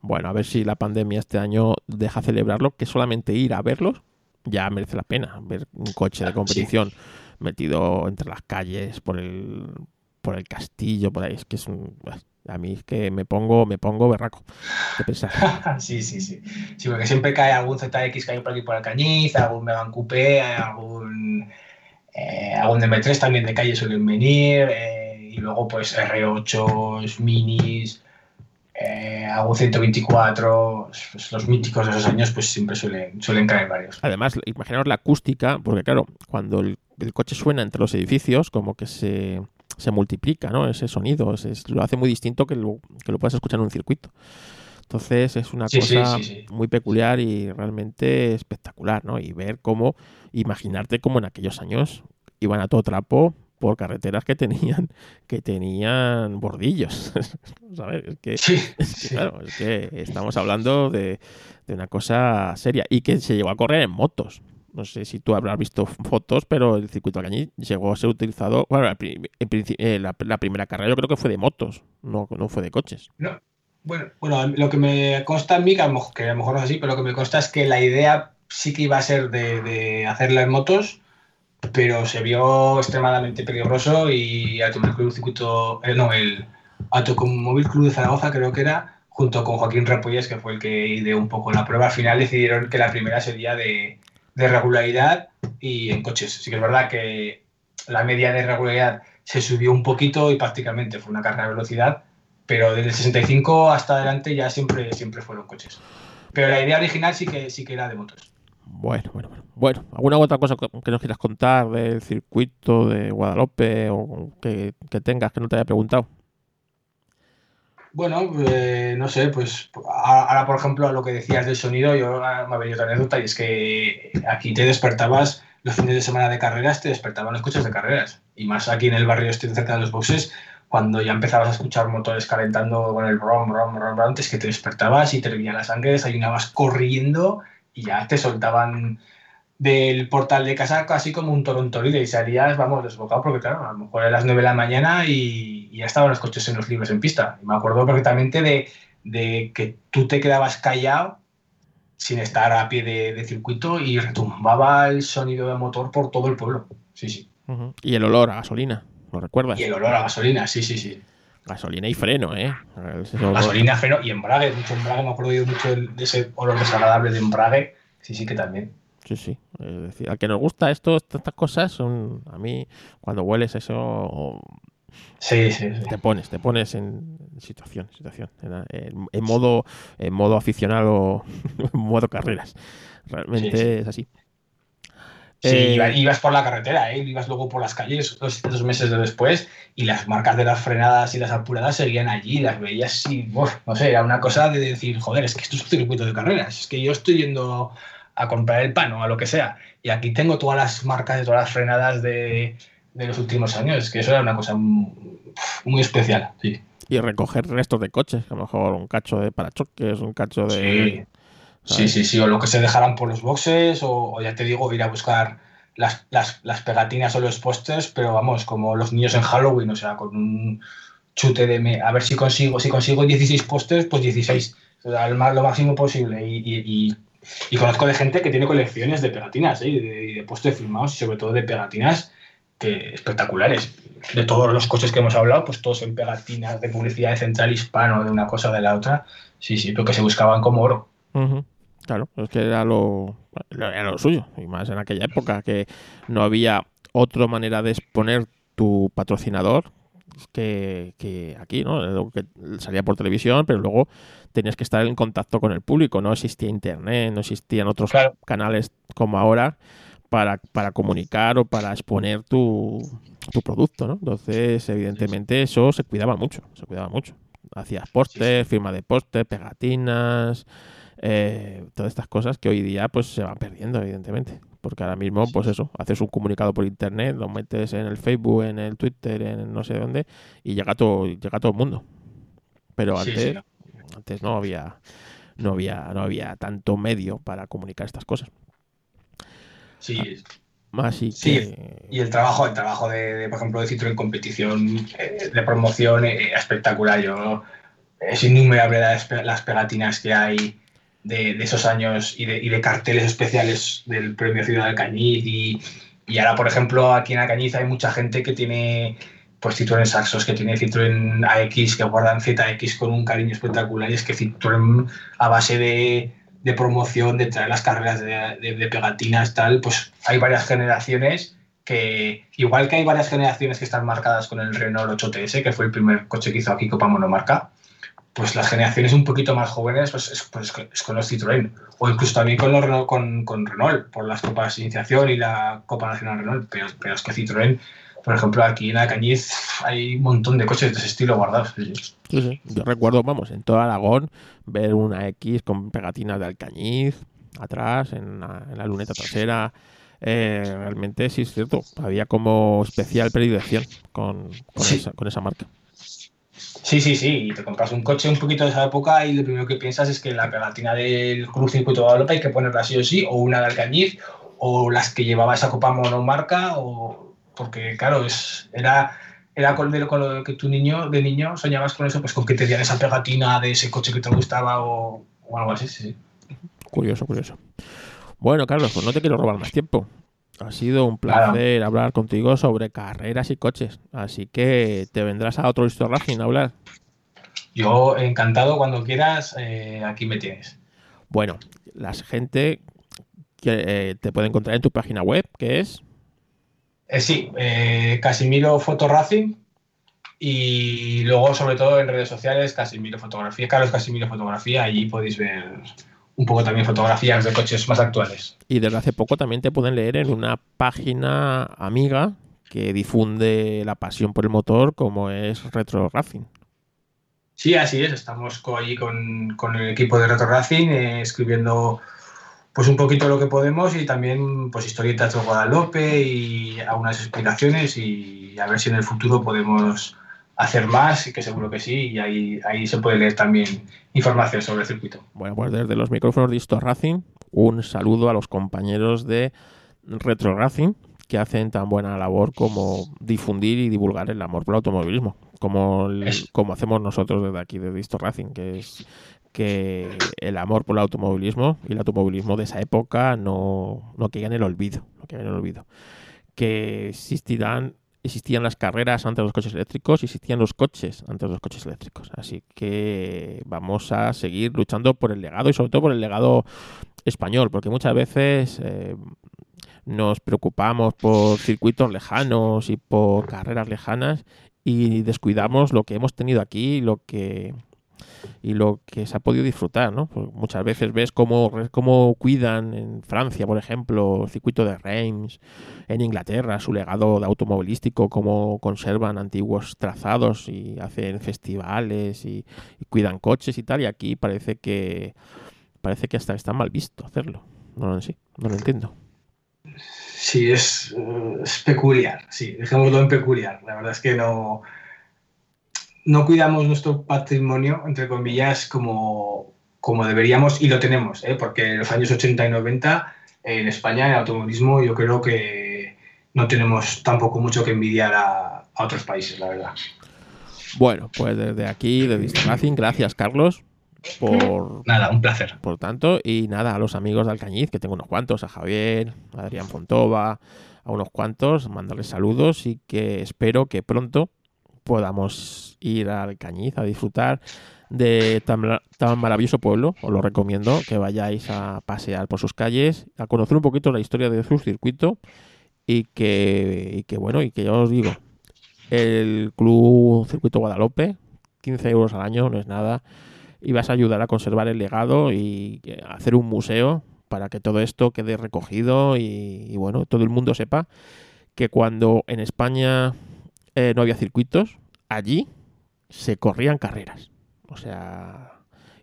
Bueno, a ver si la pandemia este año deja celebrarlo, que solamente ir a verlos ya merece la pena. Ver un coche de competición metido entre las calles, por el, por el castillo, por ahí. Es que es un. A mí es que me pongo, me pongo berraco de pensar. sí, sí, sí. Sí, porque siempre cae algún ZX que hay por aquí por Alcañiz, algún Megan Coupé, algún, eh, algún M3 también de calle suelen venir, eh, y luego pues R8, minis, eh, algún 124, pues, los míticos de esos años pues siempre suelen, suelen caer varios. Además, imaginaos la acústica, porque claro, cuando el, el coche suena entre los edificios, como que se, se multiplica, ¿no? Ese sonido, es- lo hace muy distinto que lo, que lo puedas escuchar en un circuito. Entonces es una Sí, cosa sí, sí. muy peculiar y realmente espectacular, ¿no? Y ver cómo, imaginarte cómo en aquellos años iban a todo trapo por carreteras que tenían, que tenían bordillos. ¿Sabes? Es que, Sí, es que, sí. claro, es que estamos hablando de, de una cosa seria y que se llegó a correr en motos. No sé si tú habrás visto fotos, pero el circuito Alcañiz llegó a ser utilizado. Bueno, en eh, la- la primera carrera yo creo que fue de motos, no, no fue de coches. No, bueno, bueno, lo que me consta a mí, que a lo mejor, no es así, pero lo que me consta es que la idea sí que iba a ser de, de hacerla en motos, pero se vio extremadamente peligroso y Automóvil Circuito, eh, no, el Automóvil Club de Zaragoza creo que era, junto con Joaquín Repolles, que fue el que ideó un poco la prueba, al final decidieron que la primera sería de, de regularidad y en coches. Sí que es verdad que la media de regularidad se subió un poquito y prácticamente fue una carrera de velocidad, pero desde el 65 hasta adelante ya siempre, siempre fueron coches. Pero la idea original sí que, sí que era de motos. Bueno, bueno, bueno. Bueno, ¿alguna otra cosa que nos quieras contar del circuito de Guadalupe o que, que tengas que no te haya preguntado? Bueno, eh, no sé, pues a- ahora por ejemplo lo que decías del sonido, yo ahora me ha venido otra anécdota y es que aquí te despertabas los fines de semana de carreras, te despertaban los coches de carreras. Y más aquí en el barrio este cerca de los boxes, cuando ya empezabas a escuchar motores calentando con el brom, brom, brom, brom, es que te despertabas y te hervía la sangre, desayunabas corriendo y ya te soltaban del portal de casa casi como un torontoril y salías, vamos, desbocado porque claro, a lo mejor a las 9 de la mañana y, y ya estaban los coches en los libres en pista. Y me acuerdo perfectamente de, de que tú te quedabas callado sin estar a pie de, de circuito y retumbaba el sonido del motor por todo el pueblo. Sí, sí. Y el olor a gasolina, ¿lo recuerdas? Y el olor a gasolina, sí, sí, sí. Gasolina y freno, ¿eh? Olor- Gasolina, freno y embrague, mucho embrague, me acuerdo yo mucho de ese olor desagradable de embrague. Sí, sí que también. Sí, sí. Es decir, al que nos gusta esto, estas cosas, son a mí, cuando hueles eso, Sí, sí, sí. te pones, te pones en situación, situación, en, modo, en modo aficionado, en modo carreras. Realmente Sí, sí. es así. Sí, Eh, iba- ibas por la carretera, ¿eh? ibas luego por las calles dos, dos meses de después y las marcas de las frenadas y las apuradas seguían allí, las veías y, uf, no sé, era una cosa de decir, joder, es que esto es un circuito de carreras, es que yo estoy yendo a comprar el pan o a lo que sea y aquí tengo todas las marcas de todas las frenadas de, de los últimos años, es que eso era una cosa muy, especial, sí. Y recoger restos de coches, a lo mejor un cacho de parachoques, un cacho de... Sí. Sí, ¿sabes? sí, sí, o lo que se dejaran por los boxes, o, o ya te digo, ir a buscar las, las, las pegatinas o los pósters, pero vamos, como los niños en Halloween, o sea, con un chute de... me- a ver si consigo, si consigo 16 pósters, pues 16, o sea, lo máximo posible. Y, y- y- y conozco de gente que tiene colecciones de pegatinas, ¿eh? y de, de pósters firmados, y sobre todo de pegatinas que espectaculares. De todos los coches que hemos hablado, pues todos en pegatinas de publicidad de Central Hispano, de una cosa o de la otra. Sí, sí, pero que se buscaban como oro. Claro, es que era lo- era lo suyo, y más en aquella época, que no había otra manera de exponer tu patrocinador que, que aquí, ¿no? Que salía por televisión, pero luego tenías que estar en contacto con el público, no existía internet, no existían otros Claro. canales como ahora para, para comunicar o para exponer tu, tu producto, ¿no? Entonces, evidentemente, eso se cuidaba mucho, se cuidaba mucho. Hacías póster, firma de póster, pegatinas, eh, todas estas cosas que hoy día pues se van perdiendo, evidentemente. Porque ahora mismo, pues eso, haces un comunicado por internet, lo metes en el Facebook, en el Twitter, en no sé dónde, y llega todo, llega todo el mundo. Pero antes, sí. antes no había, no había, no había tanto medio para comunicar estas cosas. Sí, Así Sí, que y el trabajo, el trabajo de, de, por ejemplo, de Citroën competición, eh, de promoción, eh, espectacular. Yo, es innumerable las pegatinas que hay de, de esos años y de, y de carteles especiales del Premio Ciudad de Alcañiz. Y, y ahora, por ejemplo, aquí en Alcañiz hay mucha gente que tiene pues Citroën Saxos, que tiene Citroën AX, que guardan ZX con un cariño espectacular. Y es que Citroën, a base de, de promoción, de traer las carreras de pegatinas, tal, pues hay varias generaciones que, igual que hay varias generaciones que están marcadas con el Renault 8TS, que fue el primer coche que hizo aquí Copa Monomarca, pues las generaciones un poquito más jóvenes pues es, pues es con los Citroën, o incluso también con, los Renault, con, con Renault, por las Copas de Iniciación y la Copa Nacional Renault, pero, pero es que Citroën, por ejemplo, aquí en Alcañiz hay un montón de coches de ese estilo guardados. sí, sí. yo recuerdo, vamos, en todo Aragón, ver una X con pegatinas de Alcañiz atrás, en la, en la luneta trasera. Eh, realmente sí es cierto, había como especial predilección con, con, Sí. esa, con esa marca. Sí, sí, sí, y te compras un coche un poquito de esa época y lo primero que piensas es que la pegatina del Cruz Circuito de Guadalupe hay que ponerla sí o sí, o una de Alcañiz, o las que llevaba esa copa monomarca, o porque claro, es, era, era con lo que tu niño, de niño, soñabas con eso, pues con que te dieran esa pegatina de ese coche que te gustaba o, o algo así, sí, sí. Curioso, curioso. Bueno, Carlos, pues no te quiero robar más tiempo. Ha sido un placer hablar contigo sobre carreras y coches. Así que te vendrás a otro Histo Racing a hablar. Yo encantado cuando quieras, eh, aquí me tienes. Bueno, la gente que eh, te puede encontrar en tu página web, que es Eh, sí, Casimiro Foto Racing y luego sobre todo en redes sociales Casimiro Fotografía, Carlos Casimiro Fotografía, allí podéis ver un poco también fotografías de coches más actuales. y desde hace poco también te pueden leer en una página amiga que difunde la pasión por el motor como es Retro Racing. Sí, así es, estamos allí con, con el equipo de Retro Racing eh, escribiendo pues un poquito lo que podemos y también pues historietas de Guadalupe y algunas explicaciones y a ver si en el futuro podemos hacer más y que seguro que sí y ahí, ahí se puede leer también información sobre el circuito. Bueno, pues desde los micrófonos de Histo Racing, un saludo a los compañeros de Retro Racing que hacen tan buena labor como difundir y divulgar el amor por el automovilismo, como, el- como hacemos nosotros desde aquí, desde Histo Racing, que es que el amor por el automovilismo y el automovilismo de esa época no, no caiga en el olvido, no caiga en el olvido. Que existirán, existían las carreras antes de los coches eléctricos y existían los coches antes de los coches eléctricos. Así que vamos a seguir luchando por el legado y sobre todo por el legado español, porque muchas veces eh, nos preocupamos por circuitos lejanos y por carreras lejanas y descuidamos lo que hemos tenido aquí lo que y lo que se ha podido disfrutar, ¿no? Pues muchas veces ves cómo, cómo cuidan en Francia, por ejemplo, el circuito de Reims, en Inglaterra, su legado automovilístico, cómo conservan antiguos trazados y hacen festivales y, cuidan coches y tal, y aquí parece que parece que hasta está mal visto hacerlo. No lo sé, no lo entiendo. Sí, es, eh, es peculiar, sí, dejémoslo en peculiar. La verdad es que no, no cuidamos nuestro patrimonio, entre comillas, como, como deberíamos y lo tenemos, ¿eh? porque en los años 80 y 90 en España, en el automovilismo, yo creo que no tenemos tampoco mucho que envidiar a, a otros países, la verdad. Bueno, pues desde aquí, de Racing, gracias Carlos por, Nada, un placer. por tanto. Y nada, a los amigos de Alcañiz, que tengo unos cuantos, a Javier, a Adrián Fontova, a unos cuantos, mandarles saludos y que espero que pronto podamos ir a Alcañiz a disfrutar de tan, tan maravilloso pueblo. Os lo recomiendo que vayáis a pasear por sus calles, a conocer un poquito la historia de su circuito y que, bueno, y que ya os digo, el Club Circuito Guadalupe, 15 euros al año, no es nada, y vas a ayudar a conservar el legado y hacer un museo para que todo esto quede recogido y, y bueno, todo el mundo sepa que cuando en España eh, no había circuitos, allí se corrían carreras. O sea,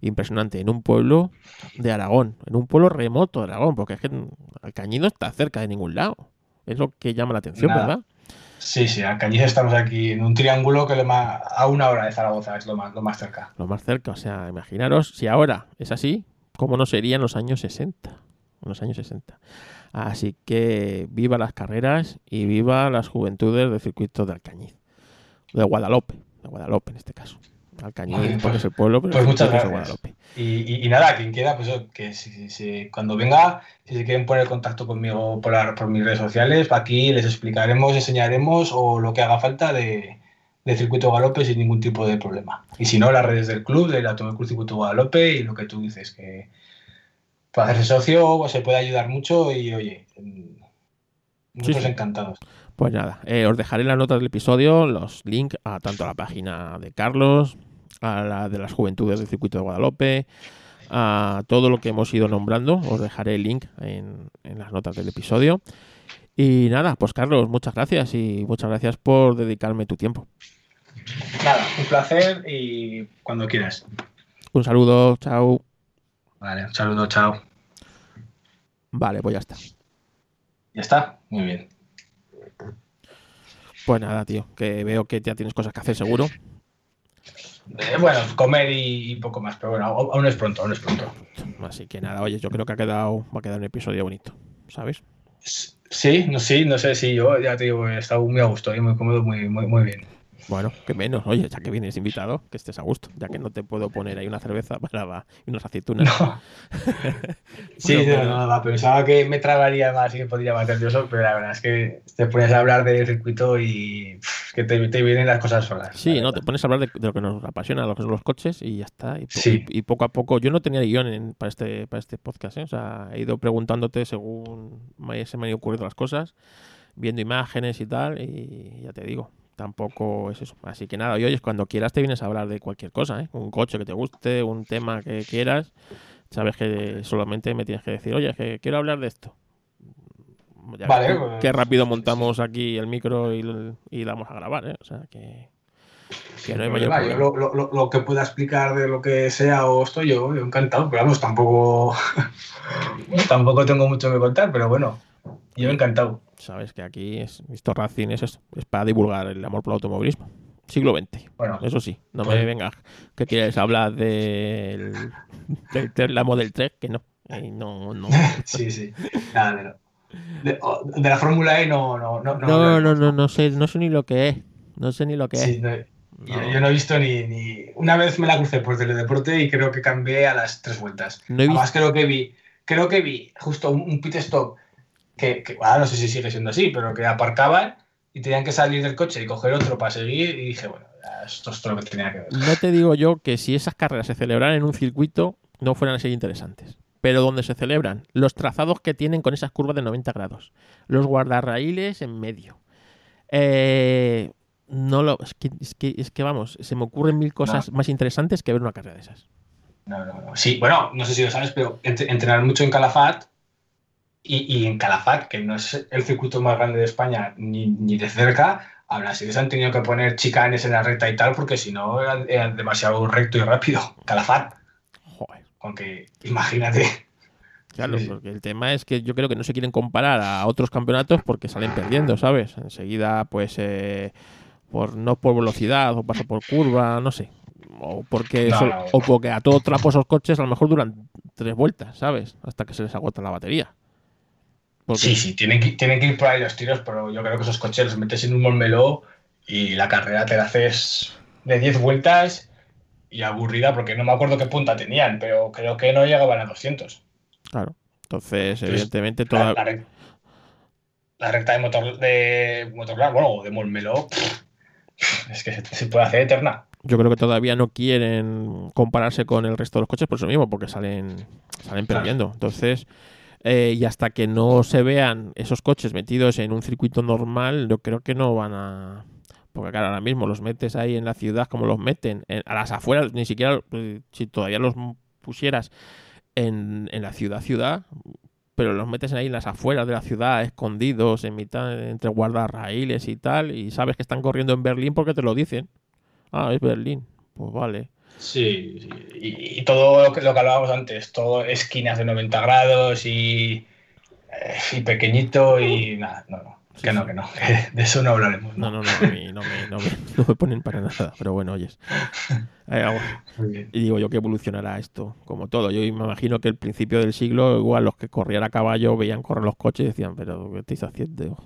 impresionante. En un pueblo de Aragón, en un pueblo remoto de Aragón, porque es que Alcañiz no está cerca de ningún lado. Es lo que llama la atención, Nada. ¿verdad? Sí, sí, Alcañiz estamos aquí en un triángulo que le ma- a una hora de Zaragoza es lo más, lo más cerca. Lo más cerca. O sea, imaginaros si ahora es así, ¿cómo no sería en los años 60? En los años 60. Así que viva las carreras y viva las juventudes del circuito de Alcañiz. De Guadalupe, de Guadalupe en este caso. Alcañiz, porque pues- es el pueblo, pero pues el muchas es de gracias. Guadalupe. Y, y- y nada, quien quiera, pues que si, si- cuando venga, si se quieren poner en contacto conmigo por, la- por mis redes sociales, aquí les explicaremos, enseñaremos o lo que haga falta de, de Circuito Galope sin ningún tipo de problema. Y si no, las redes del club, del Automóvil Circuito Guadalupe y lo que tú dices, que para hacerse socio pues, se puede ayudar mucho y oye, mm, nosotros sí. encantados. Pues nada, eh, os dejaré en las notas del episodio los links a tanto a la página de Carlos, a la de las juventudes del circuito de Guadalupe, a todo lo que hemos ido nombrando. Os dejaré el link en, en las notas del episodio. Y nada, pues Carlos, muchas gracias y muchas gracias por dedicarme tu tiempo. Nada, un placer y cuando quieras. Un saludo, chao. Vale, un saludo, chao. Vale, pues ya está. Ya está, muy bien. Pues nada, tío, que veo que ya tienes cosas que hacer seguro. Eh, bueno, comer y, poco más, pero bueno, aún es pronto, aún es pronto. Así que nada, oye, yo creo que ha quedado, va a quedar un episodio bonito, ¿sabes? Sí, no, sí, no sé si yo ya te digo, he estado muy a gusto y muy cómodo, muy, muy, muy bien. Bueno, que menos, oye, ya que vienes invitado, que estés a gusto, ya que no te puedo poner ahí una cerveza para y unas aceitunas. No. Sí, Bueno, no, no, pensaba que me trabaría más y que podría más nervioso, pero la verdad es que te pones a hablar del circuito y pff, que te, te vienen las cosas solas. Sí, no, te pones a hablar de, de lo que nos apasiona, lo que son los coches y ya está. Y, Sí. y- y poco a poco, yo no tenía guion en- para, este, para este podcast, ¿eh? o sea, he ido preguntándote según me, se me han ido ocurriendo las cosas, viendo imágenes y tal, y ya te digo, tampoco es eso. Así que nada, y oyes, cuando quieras te vienes a hablar de cualquier cosa, ¿eh? un coche que te guste, un tema que quieras, sabes que solamente me tienes que decir, oye, que quiero hablar de esto. Ya Vale, pues, qué rápido montamos aquí el micro y, y damos a grabar, ¿eh? O sea, que, que no hay mayor Problema, yo problema. lo, lo- lo- lo que pueda explicar de lo que sea o estoy yo, yo encantado, pero vamos, tampoco, tampoco tengo mucho que contar, pero bueno, yo encantado. Sabes que aquí es, esto Racing es, es para divulgar el amor por el automovilismo. Siglo XX, Bueno, eso sí. No me Pues- vengas que quieres hablar del, del Tesla Model 3, que no. Eh, no, no. sí, sí. Nada, de, de- la Fórmula E no, no, no, no, No, no, no, no sé, no sé ni lo que es. No sé ni lo que Sí, es. no, No. Yo, yo no he visto ni, ni- Una vez me la crucé por teledeporte y creo que cambié a las tres vueltas. No he visto- Además, creo que vi, creo que vi justo un, un pit stop que, que ahora no sé si sigue siendo así, pero que aparcaban y tenían que salir del coche y coger otro para seguir. Y dije, bueno, esto es todo lo que tenía que ver. No te digo yo que si esas carreras se celebraran en un circuito no fueran a ser interesantes. Pero donde se celebran, los trazados que tienen con esas curvas de 90 grados, los guardarraíles en medio. Eh, no lo, es, que, es, que, es que vamos, se me ocurren mil cosas más interesantes que ver una carrera de esas. No, no, no. Sí, bueno, no sé si lo sabes, pero ent- entrenar mucho en Calafat y, y en Calafat, que no es el circuito más grande de España ni, ni de cerca, aún así les han tenido que poner chicanes en la recta y tal, porque si no era, era demasiado recto y rápido. Calafat, Joder. aunque imagínate. Claro, porque el tema es que yo creo que no se quieren comparar a otros campeonatos porque salen perdiendo, ¿sabes? Enseguida, pues, eh, por no por velocidad o paso por curva, no sé. O porque, No, sol- no. o porque a todo trapo esos coches a lo mejor duran tres vueltas, ¿sabes? Hasta que se les agota la batería. Porque- Sí, sí, tienen que, tienen que ir por ahí los tiros, pero yo creo que esos coches los metes en un Molmeló y la carrera te la haces de 10 vueltas y aburrida, porque no me acuerdo qué punta tenían, pero creo que no llegaban a 200. Claro. Entonces, Entonces, evidentemente, La, toda... la rec- la recta de motor de motor bueno, de Molmeló, pff, es que se, se puede hacer eterna. yo creo que todavía no quieren compararse con el resto de los coches por eso mismo, porque salen, salen perdiendo. Entonces, eh, y hasta que no se vean esos coches metidos en un circuito normal, yo creo que no van a Porque claro, ahora mismo los metes ahí en la ciudad como los meten, a las afueras, ni siquiera eh, si todavía los pusieras en, en la ciudad, ciudad, pero los metes ahí en las afueras de la ciudad, escondidos, en mitad, entre guardarraíles y tal, y sabes que están corriendo en Berlín porque te lo dicen. Ah, es Berlín. Pues vale. Sí, Y, todo lo que, lo que hablábamos antes, todo esquinas de 90 grados y, eh, y pequeñito y nada, no, no. Que no, que no, de eso no hablaremos. No, no, no, no, me, no, me, no, me, ponen para nada, pero bueno, oyes. y digo yo que evolucionará esto, como todo. Yo me imagino que el principio del siglo, igual los que corrían a caballo veían correr los coches y decían, pero ¿qué estáis haciendo?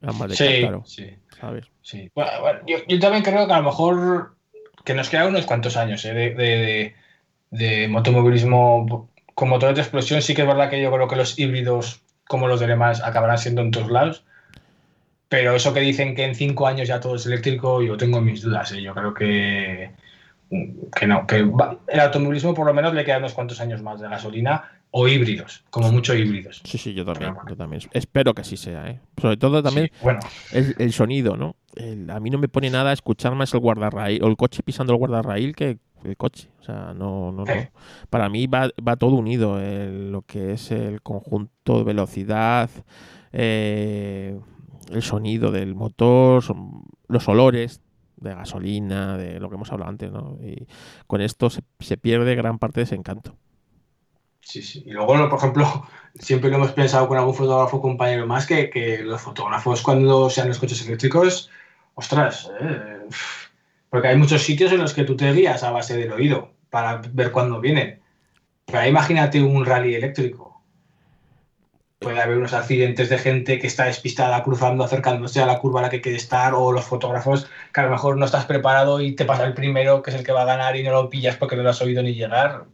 de sí, sí. ¿sabes? Sí. Bueno, yo, yo, también creo que a lo mejor que nos quedan unos cuantos años ¿eh? de, de, de, motomovilismo con motores de explosión. Sí que es verdad que yo creo que los híbridos, como los de demás, acabarán siendo en todos lados. Pero eso que dicen que en cinco años ya todo es eléctrico, yo tengo mis dudas. ¿eh? Yo creo que, que no, que el automovilismo por lo menos le quedan unos cuantos años más de gasolina o híbridos, como mucho híbridos. Sí, sí, yo también, yo también. Espero que sí sea, ¿eh? Sobre todo también bueno. el, sonido, ¿no? A mí no me pone nada escuchar más el guardarraíl o el coche pisando el guardarraíl que el coche. O sea, no, no, no. Para mí va, va todo unido, lo que es el conjunto de velocidad, eh, el sonido del motor, los olores de gasolina, de lo que hemos hablado antes, ¿no? Y con esto se, pierde gran parte de ese encanto. Sí, sí. Y luego, por ejemplo, siempre lo hemos pensado con algún fotógrafo compañero más que, que los fotógrafos cuando sean los coches eléctricos, ostras, eh, porque hay muchos sitios en los que tú te guías a base del oído para ver cuándo vienen. Pero imagínate un rally eléctrico puede haber unos accidentes de gente que está despistada cruzando, acercándose a la curva a la que quiere estar, o los fotógrafos que a lo mejor no estás preparado y te pasa el primero, que es el que va a ganar y no lo pillas porque no lo has oído ni llegar.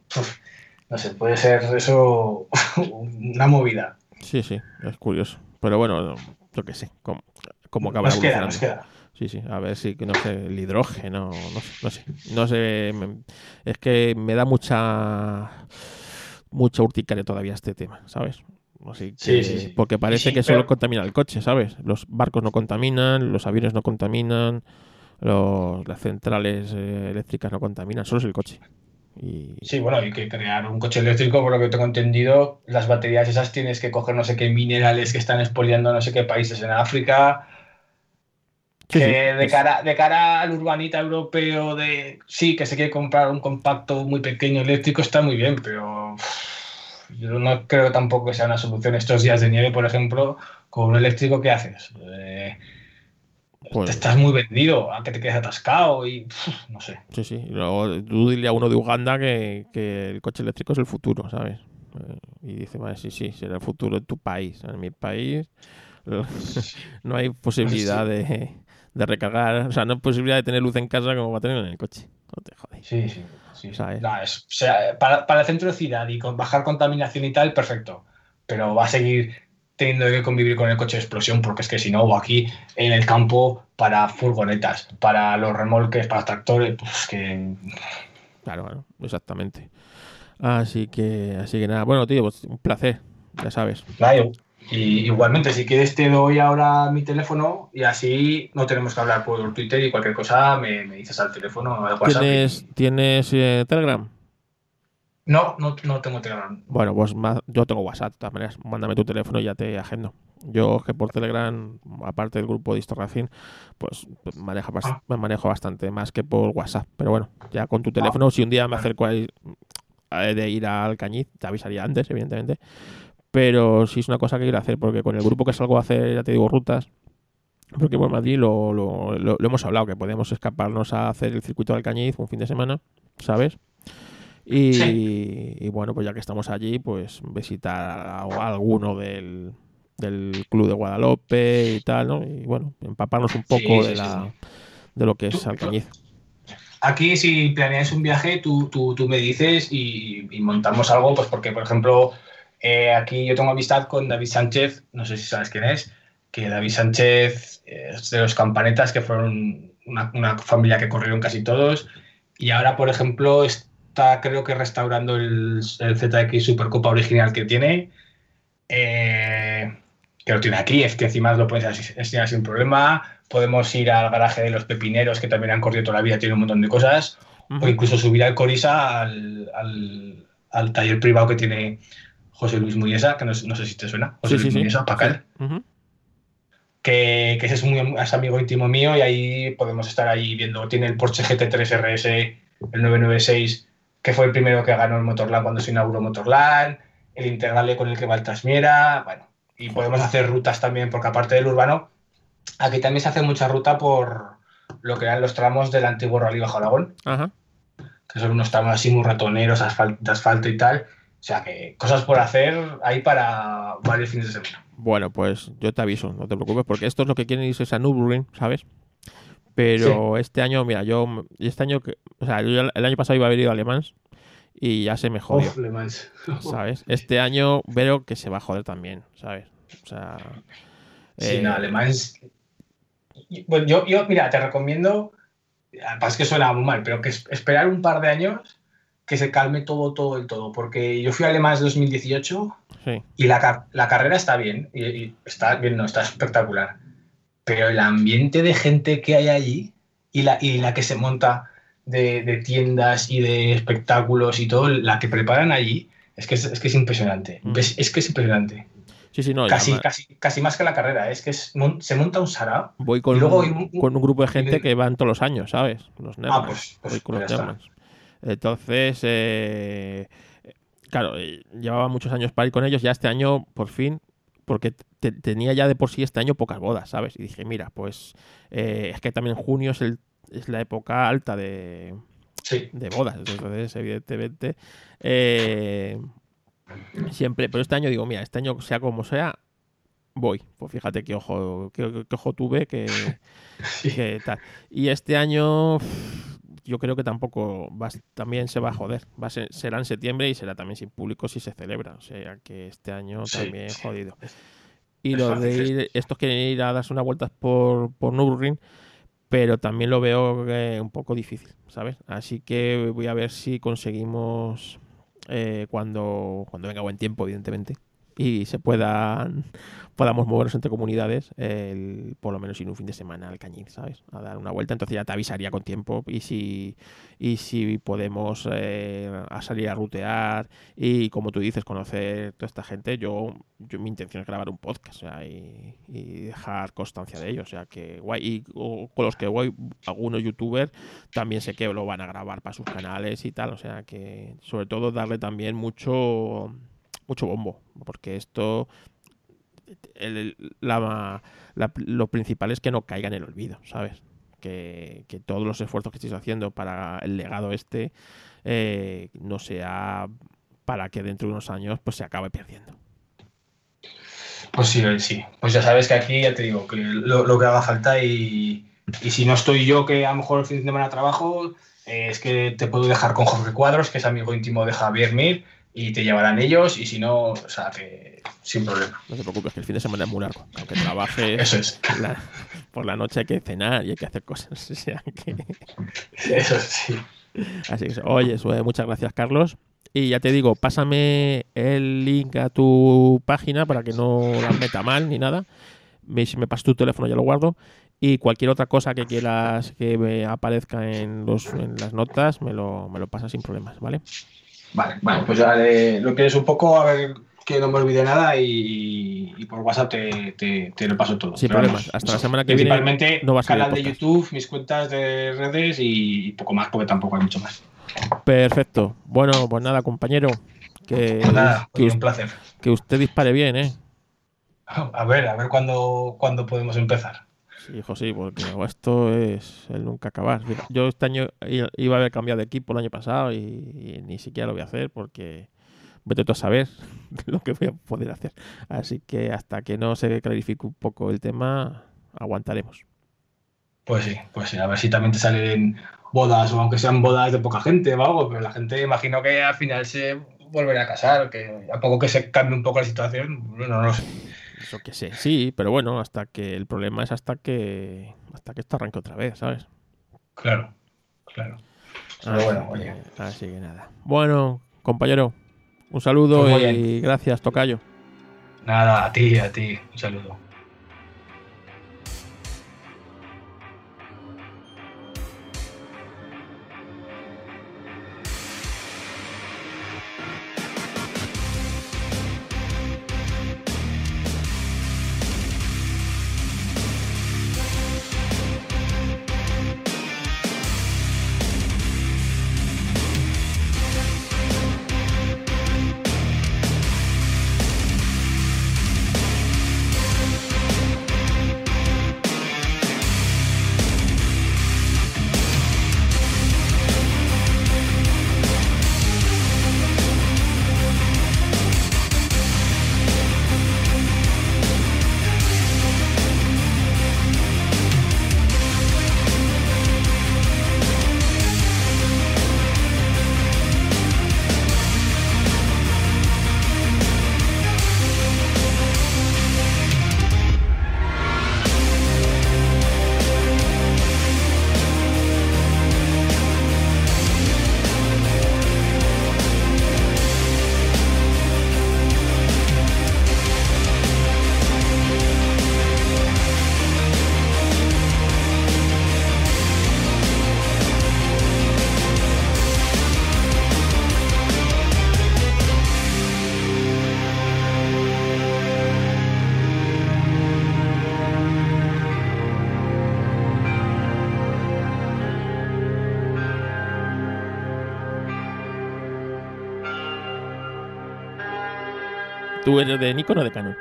no sé, puede ser eso una movida. Sí, sí, es curioso. Pero bueno, yo qué sé, como, como acaba nos queda, nos queda. Sí, sí, a ver si, no sé, el hidrógeno, no sé, no sé, no sé, es que me da mucha mucha urticaria todavía este tema, ¿sabes? sí, sí, Porque parece que solo contamina el coche, ¿sabes? Los barcos no contaminan, los aviones no contaminan, las centrales eh, eléctricas no contaminan, solo es el coche. Y... Sí, bueno, hay que crear un coche eléctrico, por lo que tengo entendido, las baterías esas tienes que coger no sé qué minerales que están expoliando no sé qué países en África. Que de, cara, de cara al urbanita europeo, de sí, que se quiere comprar un compacto muy pequeño eléctrico, está muy bien, pero yo no creo tampoco que sea una solución estos días de nieve, por ejemplo, con un eléctrico, ¿qué haces? Eh, pues te estás muy vendido a que te quedes atascado y no sé. Sí, sí. luego tú dile a uno de Uganda que, el coche eléctrico es el futuro, ¿sabes? Eh, y dice, vale, sí, sí, será el futuro de tu país. En mi país no hay posibilidad de, de recargar, o sea, no hay posibilidad de tener luz en casa como va a tener en el coche. No te jodes. Sí, sí para, el centro de ciudad y con bajar contaminación y tal, perfecto. Pero va a seguir teniendo que convivir con el coche de explosión, porque es que si no, o aquí en el campo para furgonetas, para los remolques, para tractores, pues que. Claro, bueno, exactamente. Así que, así que nada, bueno, tío, pues un placer, ya sabes. Claro. Y igualmente, si quieres, te doy ahora mi teléfono y así no tenemos que hablar por Twitter y cualquier cosa me, dices al teléfono ¿Tienes, ¿tienes eh, Telegram? No, no, no, tengo Telegram. Bueno, pues yo tengo WhatsApp, de todas maneras. Mándame tu teléfono y ya te agendo. Yo que por Telegram, aparte del grupo de Racing, pues manejo, ah. me manejo bastante más que por WhatsApp. Pero bueno, ya con tu teléfono, ah. si un día me acerco a ir, de ir al Cañiz, te avisaría antes, evidentemente pero sí es una cosa que quiero hacer, porque con el grupo que salgo a hacer, ya te digo, rutas, porque por Madrid lo, lo, lo, hemos hablado, que podemos escaparnos a hacer el circuito del Cañiz un fin de semana, ¿sabes? Y, bueno, pues ya que estamos allí, pues visitar a, alguno del, del Club de Guadalupe y tal, ¿no? Y bueno, empaparnos un poco de, la, de lo que es Alcañiz. Aquí, si planeáis un viaje, tú, tú, tú me dices y, y, montamos algo, pues porque, por ejemplo, eh, aquí yo tengo amistad con David Sánchez, no sé si sabes quién es, que David Sánchez es de los campanetas que fueron una, familia que corrieron casi todos y ahora, por ejemplo, está creo que restaurando el, ZX Supercopa original que tiene. Eh, que lo tiene aquí, es que encima lo puedes enseñar sin problema. Podemos ir al garaje de los pepineros, que también han corrido toda la vida, tiene un montón de cosas. O incluso subir al Corisa al, al, taller privado que tiene José Luis Muyesa, que no, sé si te suena. José Luis Muyesa, Pacal. que, que, ese es, muy, es amigo íntimo mío y ahí podemos estar ahí viendo. Tiene el Porsche GT3 RS, el 996, que fue el primero que ganó el Motorland cuando se inauguró Motorland, el Integrale con el que va el Trasmiera, bueno, y podemos hacer rutas también, porque aparte del urbano, aquí también se hace mucha ruta por lo que eran los tramos del antiguo Rally Bajo Aragón, que son unos tramos así muy ratoneros, de asfalto y tal. O sea que cosas por hacer hay para varios fines de semana. Bueno, pues yo te aviso, no te preocupes, porque esto es lo que quieren irse a Nürburgring, ¿sabes? Pero este año, mira, yo este año, o sea, el año pasado iba a haber ido a Alemán y ya se me jodió. ¿Sabes? Este año veo que se va a joder también, ¿sabes? O sea. Sí, eh, no, Alemán. Bueno, yo, yo, mira, te recomiendo. Pasa que suena muy mal, pero que esperar un par de años que se calme todo, todo el todo. Porque yo fui a Alemán en 2018 y la, la, carrera está bien. Y, está bien, no, está espectacular. Pero el ambiente de gente que hay allí y la, y la que se monta de, tiendas y de espectáculos y todo, la que preparan allí, es que es, que es impresionante. Mm. Es, que es impresionante. Sí, sí, no, casi, casi, casi más que la carrera, es que se monta un Sara. Voy con, un, con un grupo de gente que van todos los años, ¿sabes? Los ah, pues, pues, Voy con los Entonces, eh, claro, eh, llevaba muchos años para ir con ellos, ya este año, por fin, porque tenía ya de por sí este año pocas bodas, ¿sabes? Y dije, mira, pues eh, es que también junio es el es la época alta de, de bodas. Entonces, evidentemente, eh, siempre, pero este año digo, mira, este año sea como sea, voy. Pues fíjate qué ojo, qué, ojo tuve que, tal. Y este año yo creo que tampoco va, también se va a joder. Va a ser, será en septiembre y será también sin público si se celebra. O sea que este año también jodido. Y los de ir, estos quieren ir a darse unas vueltas por, por Nürburgring pero también lo veo eh, un poco difícil, ¿sabes? Así que voy a ver si conseguimos eh, cuando, cuando venga buen tiempo, evidentemente, y se puedan podamos movernos entre comunidades, el, por lo menos en un fin de semana al cañín, ¿sabes? A dar una vuelta, entonces ya te avisaría con tiempo y si, y si podemos eh, a salir a rutear y como tú dices, conocer toda esta gente, yo, yo mi intención es grabar un podcast y, dejar constancia de ello, o sea que guay, y con los que voy, algunos youtubers también sé que lo van a grabar para sus canales y tal, o sea que sobre todo darle también mucho mucho bombo, porque esto lo principal es que no caiga en el olvido, ¿sabes? Que, todos los esfuerzos que estéis haciendo para el legado este eh, no sea para que dentro de unos años pues se acabe perdiendo. Pues sí, sí. Pues ya sabes que aquí ya te digo que lo, que haga falta y, si no estoy yo que a lo mejor el fin de semana trabajo, eh, es que te puedo dejar con Jorge Cuadros, que es amigo íntimo de Javier Mir, y te llevarán ellos y si no, o sea, que sin problema. No te preocupes, que el fin de semana es muy largo. Aunque trabaje Eso es. por la noche hay que cenar y hay que hacer cosas. O sea que... Eso sí. Así que, oye, muchas gracias, Carlos. Y ya te digo, pásame el link a tu página para que no la meta mal ni nada. Me, si me pasas tu teléfono, ya lo guardo. Y cualquier otra cosa que quieras que me aparezca en, los, en las notas, me lo, me lo pasas sin problemas, ¿vale? Vale, bueno, pues ya lo quieres un poco, a ver que no me olvide nada y, por WhatsApp te, te, lo paso todo. Sin problemas. Hasta la semana que viene. No canal de YouTube, mis cuentas de redes y poco más, porque tampoco hay mucho más. Perfecto. Bueno, pues nada, compañero. Que, pues nada, que, un placer. Que usted dispare bien, ¿eh? A ver, a ver cuándo, cuándo podemos empezar. Hijo, sí, porque esto es el nunca acabar. Yo este año iba a haber cambiado de equipo el año pasado y, ni siquiera lo voy a hacer porque vete tú a saber lo que voy a poder hacer. Así que hasta que no se clarifique un poco el tema, aguantaremos. Pues sí, pues sí, a ver si también te salen bodas o aunque sean bodas de poca gente o algo, pero la gente imagino que al final se volverá a casar, que a poco que se cambie un poco la situación, bueno, no lo sé. Eso que sé, sí, pero bueno, hasta que el problema es hasta que hasta que esto arranque otra vez, ¿sabes? Claro, claro. Pero bueno, oye. Así que nada. Bueno, compañero, un saludo pues y gracias, Tocayo. Nada, a ti, a ti. Un saludo. ¿Tú eres de Nikon o de Canon?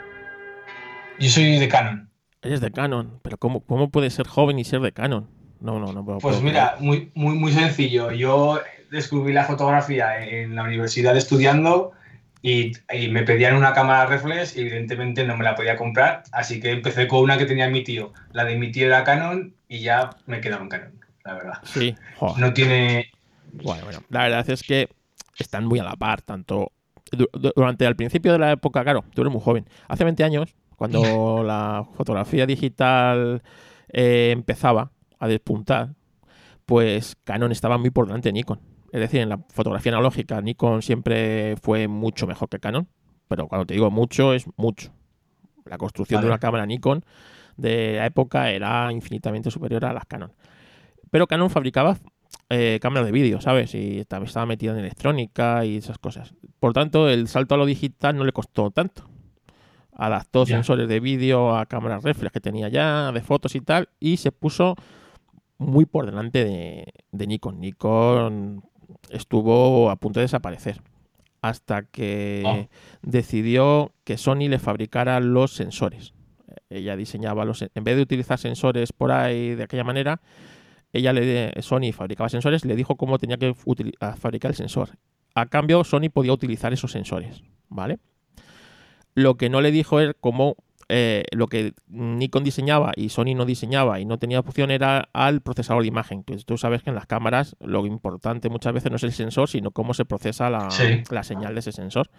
Yo soy de Canon. Eres de Canon, pero ¿cómo, cómo puedes ser joven y ser de Canon? No, no, no puedo. Pues puedo mira, muy, muy, muy sencillo. Yo descubrí la fotografía en la universidad estudiando y, y me pedían una cámara reflex y evidentemente no me la podía comprar, así que empecé con una que tenía mi tío. La de mi tío era Canon y ya me quedaron Canon, la verdad. Sí, joder. No tiene... Bueno, bueno, la verdad es que están muy a la par, tanto durante el principio de la época, claro, tú eres muy joven. Hace 20 años, cuando la fotografía digital eh, empezaba a despuntar, pues Canon estaba muy por delante de Nikon. Es decir, en la fotografía analógica, Nikon siempre fue mucho mejor que Canon, pero cuando te digo mucho, es mucho. La construcción de una cámara Nikon de la época era infinitamente superior a las Canon. Pero Canon fabricaba eh, cámaras de vídeo, ¿sabes? Y también estaba metida en electrónica y esas cosas. Por tanto, el salto a lo digital no le costó tanto. Adaptó sensores de vídeo a cámaras reflex que tenía ya, de fotos y tal, y se puso muy por delante de, de Nikon. Nikon estuvo a punto de desaparecer hasta que Oh. decidió que Sony le fabricara los sensores. Ella diseñaba los, en vez de utilizar sensores por ahí de aquella manera, ella le Sony fabricaba sensores, le dijo cómo tenía que fabricar el sensor. A cambio, Sony podía utilizar esos sensores, ¿vale? Lo que no le dijo es cómo eh, lo que Nikon diseñaba y Sony no diseñaba y no tenía opción era al procesador de imagen. Que tú sabes que en las cámaras lo importante muchas veces no es el sensor, sino cómo se procesa la, Sí. la señal de ese sensor.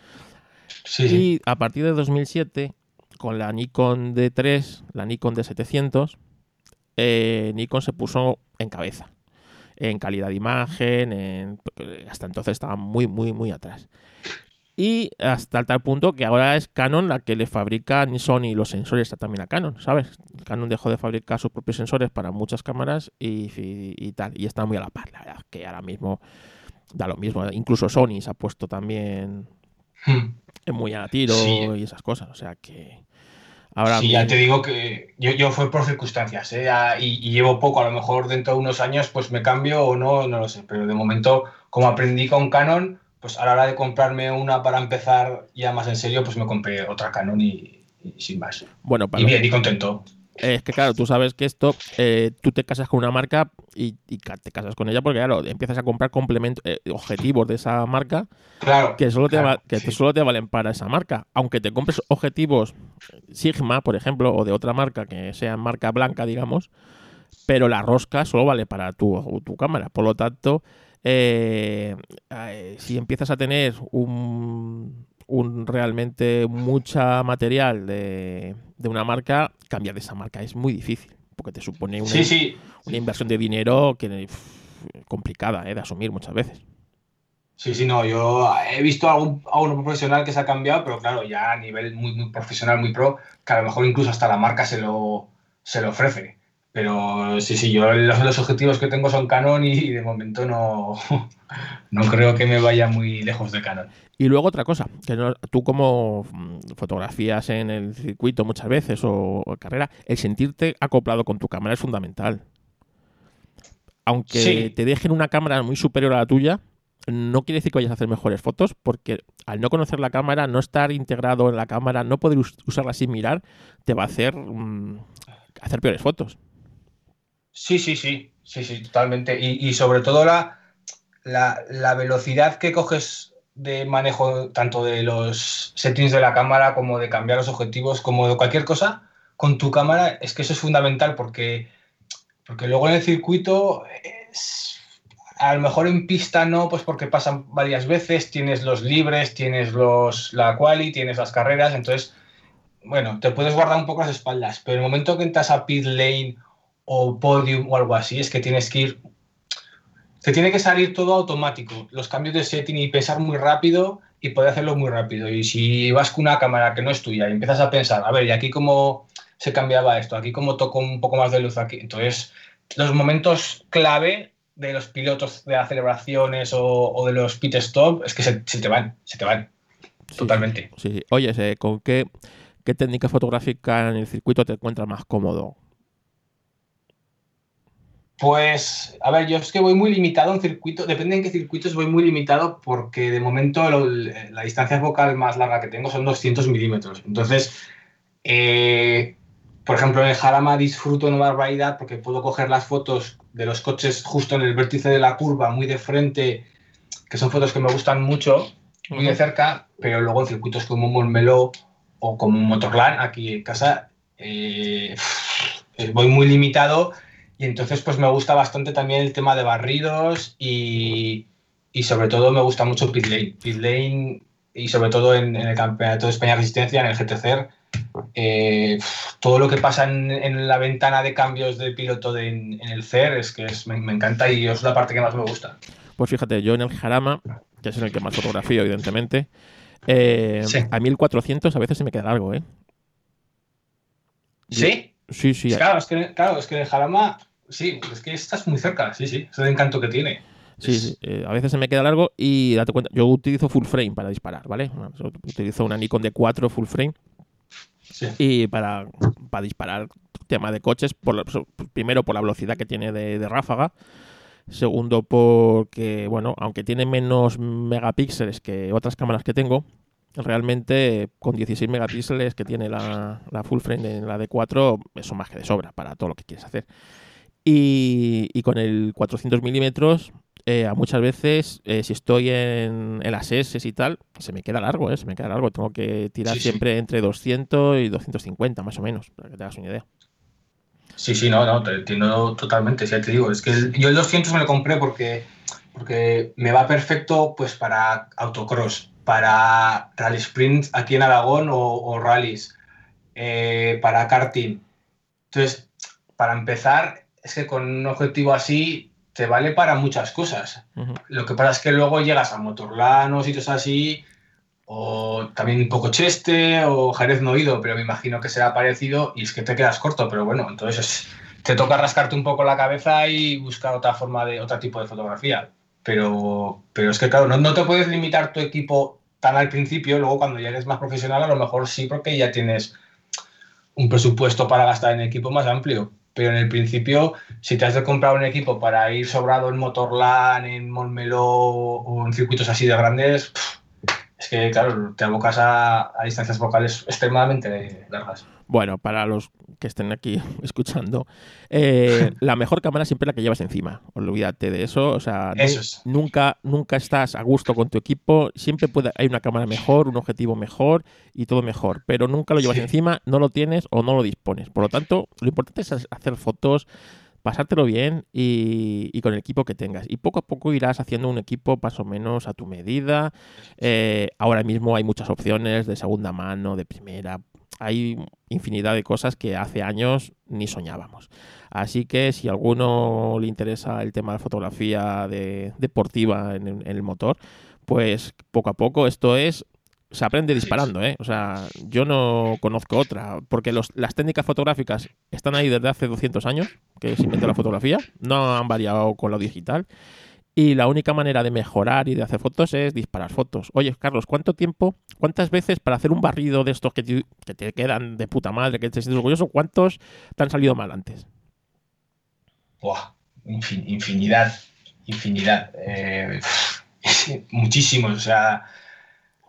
Sí. Y a partir de 2007, con la Nikon D3, la Nikon D700, eh, Nikon se puso en cabeza. En calidad de imagen, en- hasta entonces estaba muy, muy, muy atrás. Y hasta tal punto que ahora es Canon la que le fabrica ni Sony los sensores también a Canon, ¿sabes? Canon dejó de fabricar sus propios sensores para muchas cámaras y, y- y tal. Y está muy a la par, la verdad, que ahora mismo da lo mismo. Incluso Sony se ha puesto también Hmm. muy a tiro Sí. y esas cosas. O sea que ahora Sí, ya te digo que yo, yo fue por circunstancias, ¿eh? Ah, y, y llevo poco, a lo mejor dentro de unos años pues me cambio o no, no lo sé, pero de momento como aprendí con Canon, pues a la hora de comprarme una para empezar ya más en serio, pues me compré otra Canon y, y sin más. bueno, para Y bien, y contento. Es que claro, tú sabes que esto, eh, tú te casas con una marca y, te casas con ella porque claro, empiezas a comprar complementos, eh, objetivos de esa marca Claro. que solo te, va- que sí. solo te valen para esa marca. Aunque te compres objetivos Sigma, por ejemplo, o de otra marca que sea marca blanca, digamos, pero la rosca solo vale para tu, tu cámara. Por lo tanto, eh, si empiezas a tener un, un realmente mucha material de, de una marca, cambiar de esa marca es muy difícil, porque te supone una, Sí, sí. una inversión de dinero que complicada eh, de asumir muchas veces. Sí, sí, no, yo he visto a, un, a uno profesional que se ha cambiado, pero claro, ya a nivel muy, muy profesional, muy pro, que a lo mejor incluso hasta la marca se lo, se lo ofrece. Pero sí, sí, yo los, los objetivos que tengo son Canon y de momento no, no creo que me vaya muy lejos de Canon. Y luego otra cosa, que no- tú como mm, fotografías en el circuito muchas veces o, o carrera, el sentirte acoplado con tu cámara es fundamental. Aunque Sí. te dejen una cámara muy superior a la tuya, no quiere decir que vayas a hacer mejores fotos, porque al no conocer la cámara, no estar integrado en la cámara, no poder us- usarla sin mirar, te va a hacer mm, hacer peores fotos. Sí, sí, sí, sí, sí, totalmente. Y, y sobre todo la, la, la velocidad que coges de manejo tanto de los settings de la cámara como de cambiar los objetivos, como de cualquier cosa con tu cámara, es que eso es fundamental porque, porque luego en el circuito, a lo mejor en pista no, pues porque pasan varias veces, tienes los libres, tienes los, la quali, tienes las carreras, entonces, bueno, te puedes guardar un poco las espaldas, pero el momento que entras a pit lane o podium o algo así, es que tienes que ir. Te tiene que salir todo automático. Los cambios de setting y pensar muy rápido y poder hacerlo muy rápido. Y si vas con una cámara que no es tuya y empiezas a pensar, a ver, ¿y aquí cómo se cambiaba esto? ¿Aquí cómo toco un poco más de luz aquí? Entonces, los momentos clave de los pilotos de las celebraciones o, o de los pit stop es que se, se te van, se te van. Sí, Totalmente. Sí, sí. Oye, ¿con qué, qué técnica fotográfica en el circuito te encuentras más cómodo? Pues, a ver, yo es que voy muy limitado en circuito, depende en qué circuitos voy muy limitado porque de momento lo- la distancia focal más larga que tengo son 200 milímetros. Entonces, eh, por ejemplo, en el Jarama disfruto una barbaridad porque puedo coger las fotos de los coches justo en el vértice de la curva, muy de frente, que son fotos que me gustan mucho, muy de cerca, pero luego en circuitos como Montmeló o como Motorland, aquí en casa, eh, voy muy limitado y entonces pues me gusta bastante también el tema de barridos y, y sobre todo me gusta mucho pit lane. Pit lane y sobre todo en, en el Campeonato de España Resistencia, en el GTCR, eh, todo lo que pasa en, en la ventana de cambios de piloto de- en, en el CER es que es- me, me encanta y es la parte que más me gusta. Pues fíjate, yo en el Jarama, que es en el que más fotografío, evidentemente, eh, Sí. a 1400 a veces se me queda largo, ¿eh? ¿Sí? Sí, sí. Claro, es que, claro, es que en el Jarama, sí, es que estás muy cerca, sí, sí, es el encanto que tiene. Sí, sí, eh, a veces se me queda largo y date cuenta, yo utilizo full frame para disparar, ¿vale? Yo Utilizo una Nikon D4 full frame Sí. y para, para disparar tema de coches, por la- primero por la velocidad que tiene de, de ráfaga, segundo porque, bueno, aunque tiene menos megapíxeles que otras cámaras que tengo, realmente con 16 megapíxeles que tiene la, la full frame de la D4, eso más que de sobra para todo lo que quieres hacer. Y, y con el 400 milímetros, eh, a muchas veces, eh, si estoy en, en las S y tal, se me queda largo, ¿eh? Se me queda largo. Tengo que tirar Sí, sí. siempre entre 200 y 250, más o menos, para que te hagas una idea. Sí, sí, no, no, te entiendo totalmente, ya te digo. Es que el- yo el 200 me lo compré porque, porque me va perfecto pues para autocross, para rally sprint aquí en Aragón o, o rallies, eh, para karting. Entonces, para empezar, es que con un objetivo así te vale para muchas cosas. Lo que pasa es que luego llegas a Motorland o sitios así, o también un poco Cheste o Jerez no ido, pero me imagino que será parecido y es que te quedas corto, pero bueno, entonces te toca rascarte un poco la cabeza y buscar otra forma de, otro tipo de fotografía. Pero, pero es que claro, no, no te puedes limitar tu equipo tan al principio, luego cuando ya eres más profesional a lo mejor sí, porque ya tienes un presupuesto para gastar en equipo más amplio. Pero en el principio, si te has de comprar un equipo para ir sobrado en Motorland, en Montmeló o en circuitos así de grandes, es que, claro, te abocas a, a distancias vocales extremadamente largas. Bueno, para los que estén aquí escuchando, eh, la mejor cámara siempre es la que llevas encima. Olvídate de eso. O sea, nu- Eso es. nunca, nunca estás a gusto con tu equipo. Siempre puede, hay una cámara mejor, un objetivo mejor y todo mejor. Pero nunca lo llevas Sí. encima, no lo tienes o no lo dispones. Por lo tanto, lo importante es hacer fotos, pasártelo bien y, y con el equipo que tengas. Y poco a poco irás haciendo un equipo más o menos a tu medida. Eh, ahora mismo hay muchas opciones de segunda mano, de primera. Hay infinidad de cosas que hace años ni soñábamos. Así que si a alguno le interesa el tema de fotografía de- deportiva en, el- en el motor, pues poco a poco esto es se aprende disparando, ¿eh? O sea, yo no conozco otra, porque los, las técnicas fotográficas están ahí desde hace 200 años, que se inventó la fotografía, no han variado con lo digital, y la única manera de mejorar y de hacer fotos es disparar fotos. Oye, Carlos, ¿cuánto tiempo, cuántas veces para hacer un barrido de estos que te, que te quedan de puta madre, que te sientes orgulloso, cuántos te han salido mal antes? Buah, infinidad, infinidad. Eh, muchísimos, o sea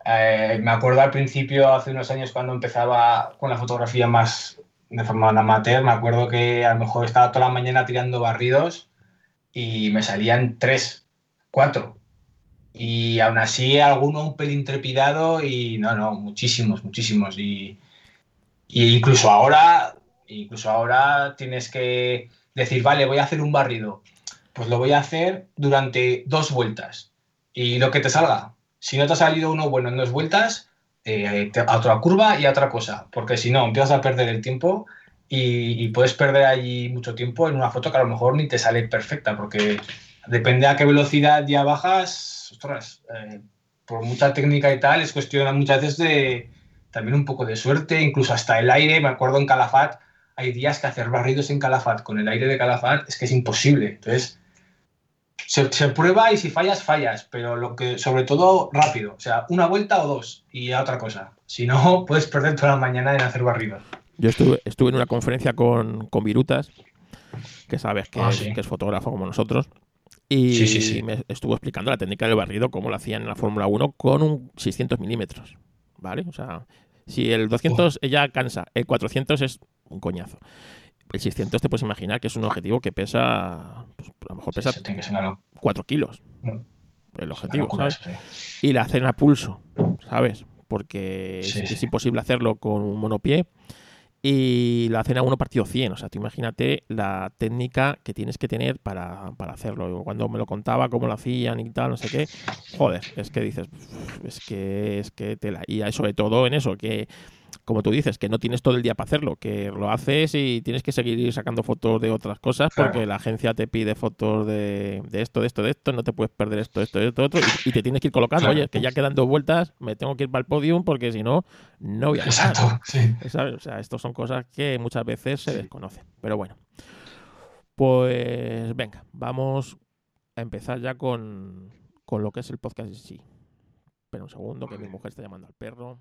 eh, me acuerdo al principio, hace unos años, cuando empezaba con la fotografía más de forma amateur, me acuerdo que a lo mejor estaba toda la mañana tirando barridos y me salían tres, cuatro. Y aún así alguno un pelín trepidado y no, no, muchísimos, muchísimos. Y, y incluso ahora, incluso ahora tienes que decir, vale, voy a hacer un barrido. Pues lo voy a hacer durante dos vueltas. Y lo que te salga, si no te ha salido uno bueno en dos vueltas, eh, a otra curva y a otra cosa, porque si no, empiezas a perder el tiempo y, puedes perder allí mucho tiempo en una foto que a lo mejor ni te sale perfecta, porque depende a qué velocidad ya bajas, ostras, eh, por mucha técnica y tal, es cuestión muchas veces de también un poco de suerte, incluso hasta el aire, me acuerdo en Calafat, hay días que hacer barridos en Calafat con el aire de Calafat es que es imposible, entonces se, prueba y si fallas, fallas, pero lo que, sobre todo, rápido. O sea, una vuelta o dos y a otra cosa. Si no, puedes perder toda la mañana en hacer barridos. Yo estuve, estuve en una conferencia con, con Virutas, que sabes que, ah, es, que es fotógrafo como nosotros, y me estuvo explicando la técnica del barrido, cómo lo hacían en la Fórmula 1 con un 600 milímetros. ¿Vale? O sea, si el 200 ya cansa, el 400 es un coñazo el 600 te puedes imaginar que es un objetivo que pesa, pues, a lo mejor pesa 4 kilos. Mm. El objetivo, ¿sabes? Y la hacen a pulso, ¿sabes? Porque es, imposible hacerlo con un monopié y la hacen a uno partido 100. O sea, tú imagínate la técnica que tienes que tener para, para hacerlo. Cuando me lo contaba, cómo lo hacían y tal, no sé qué, joder, es que dices, es que, es que tela. Y sobre todo en eso, que como tú dices, que no tienes todo el día para hacerlo, que lo haces y tienes que seguir sacando fotos de otras cosas porque la agencia te pide fotos de, esto, de esto, de esto, no te puedes perder esto, esto, esto, otro, y, te tienes que ir colocando, oye, que ya quedan dos vueltas, me tengo que ir para el podium porque si no, no voy a Exacto, sí. O sea, estas son cosas que muchas veces se desconocen, pero bueno. Pues venga, vamos a empezar ya con, con lo que es el podcast en sí. Espera un segundo, que mi mujer está llamando al perro.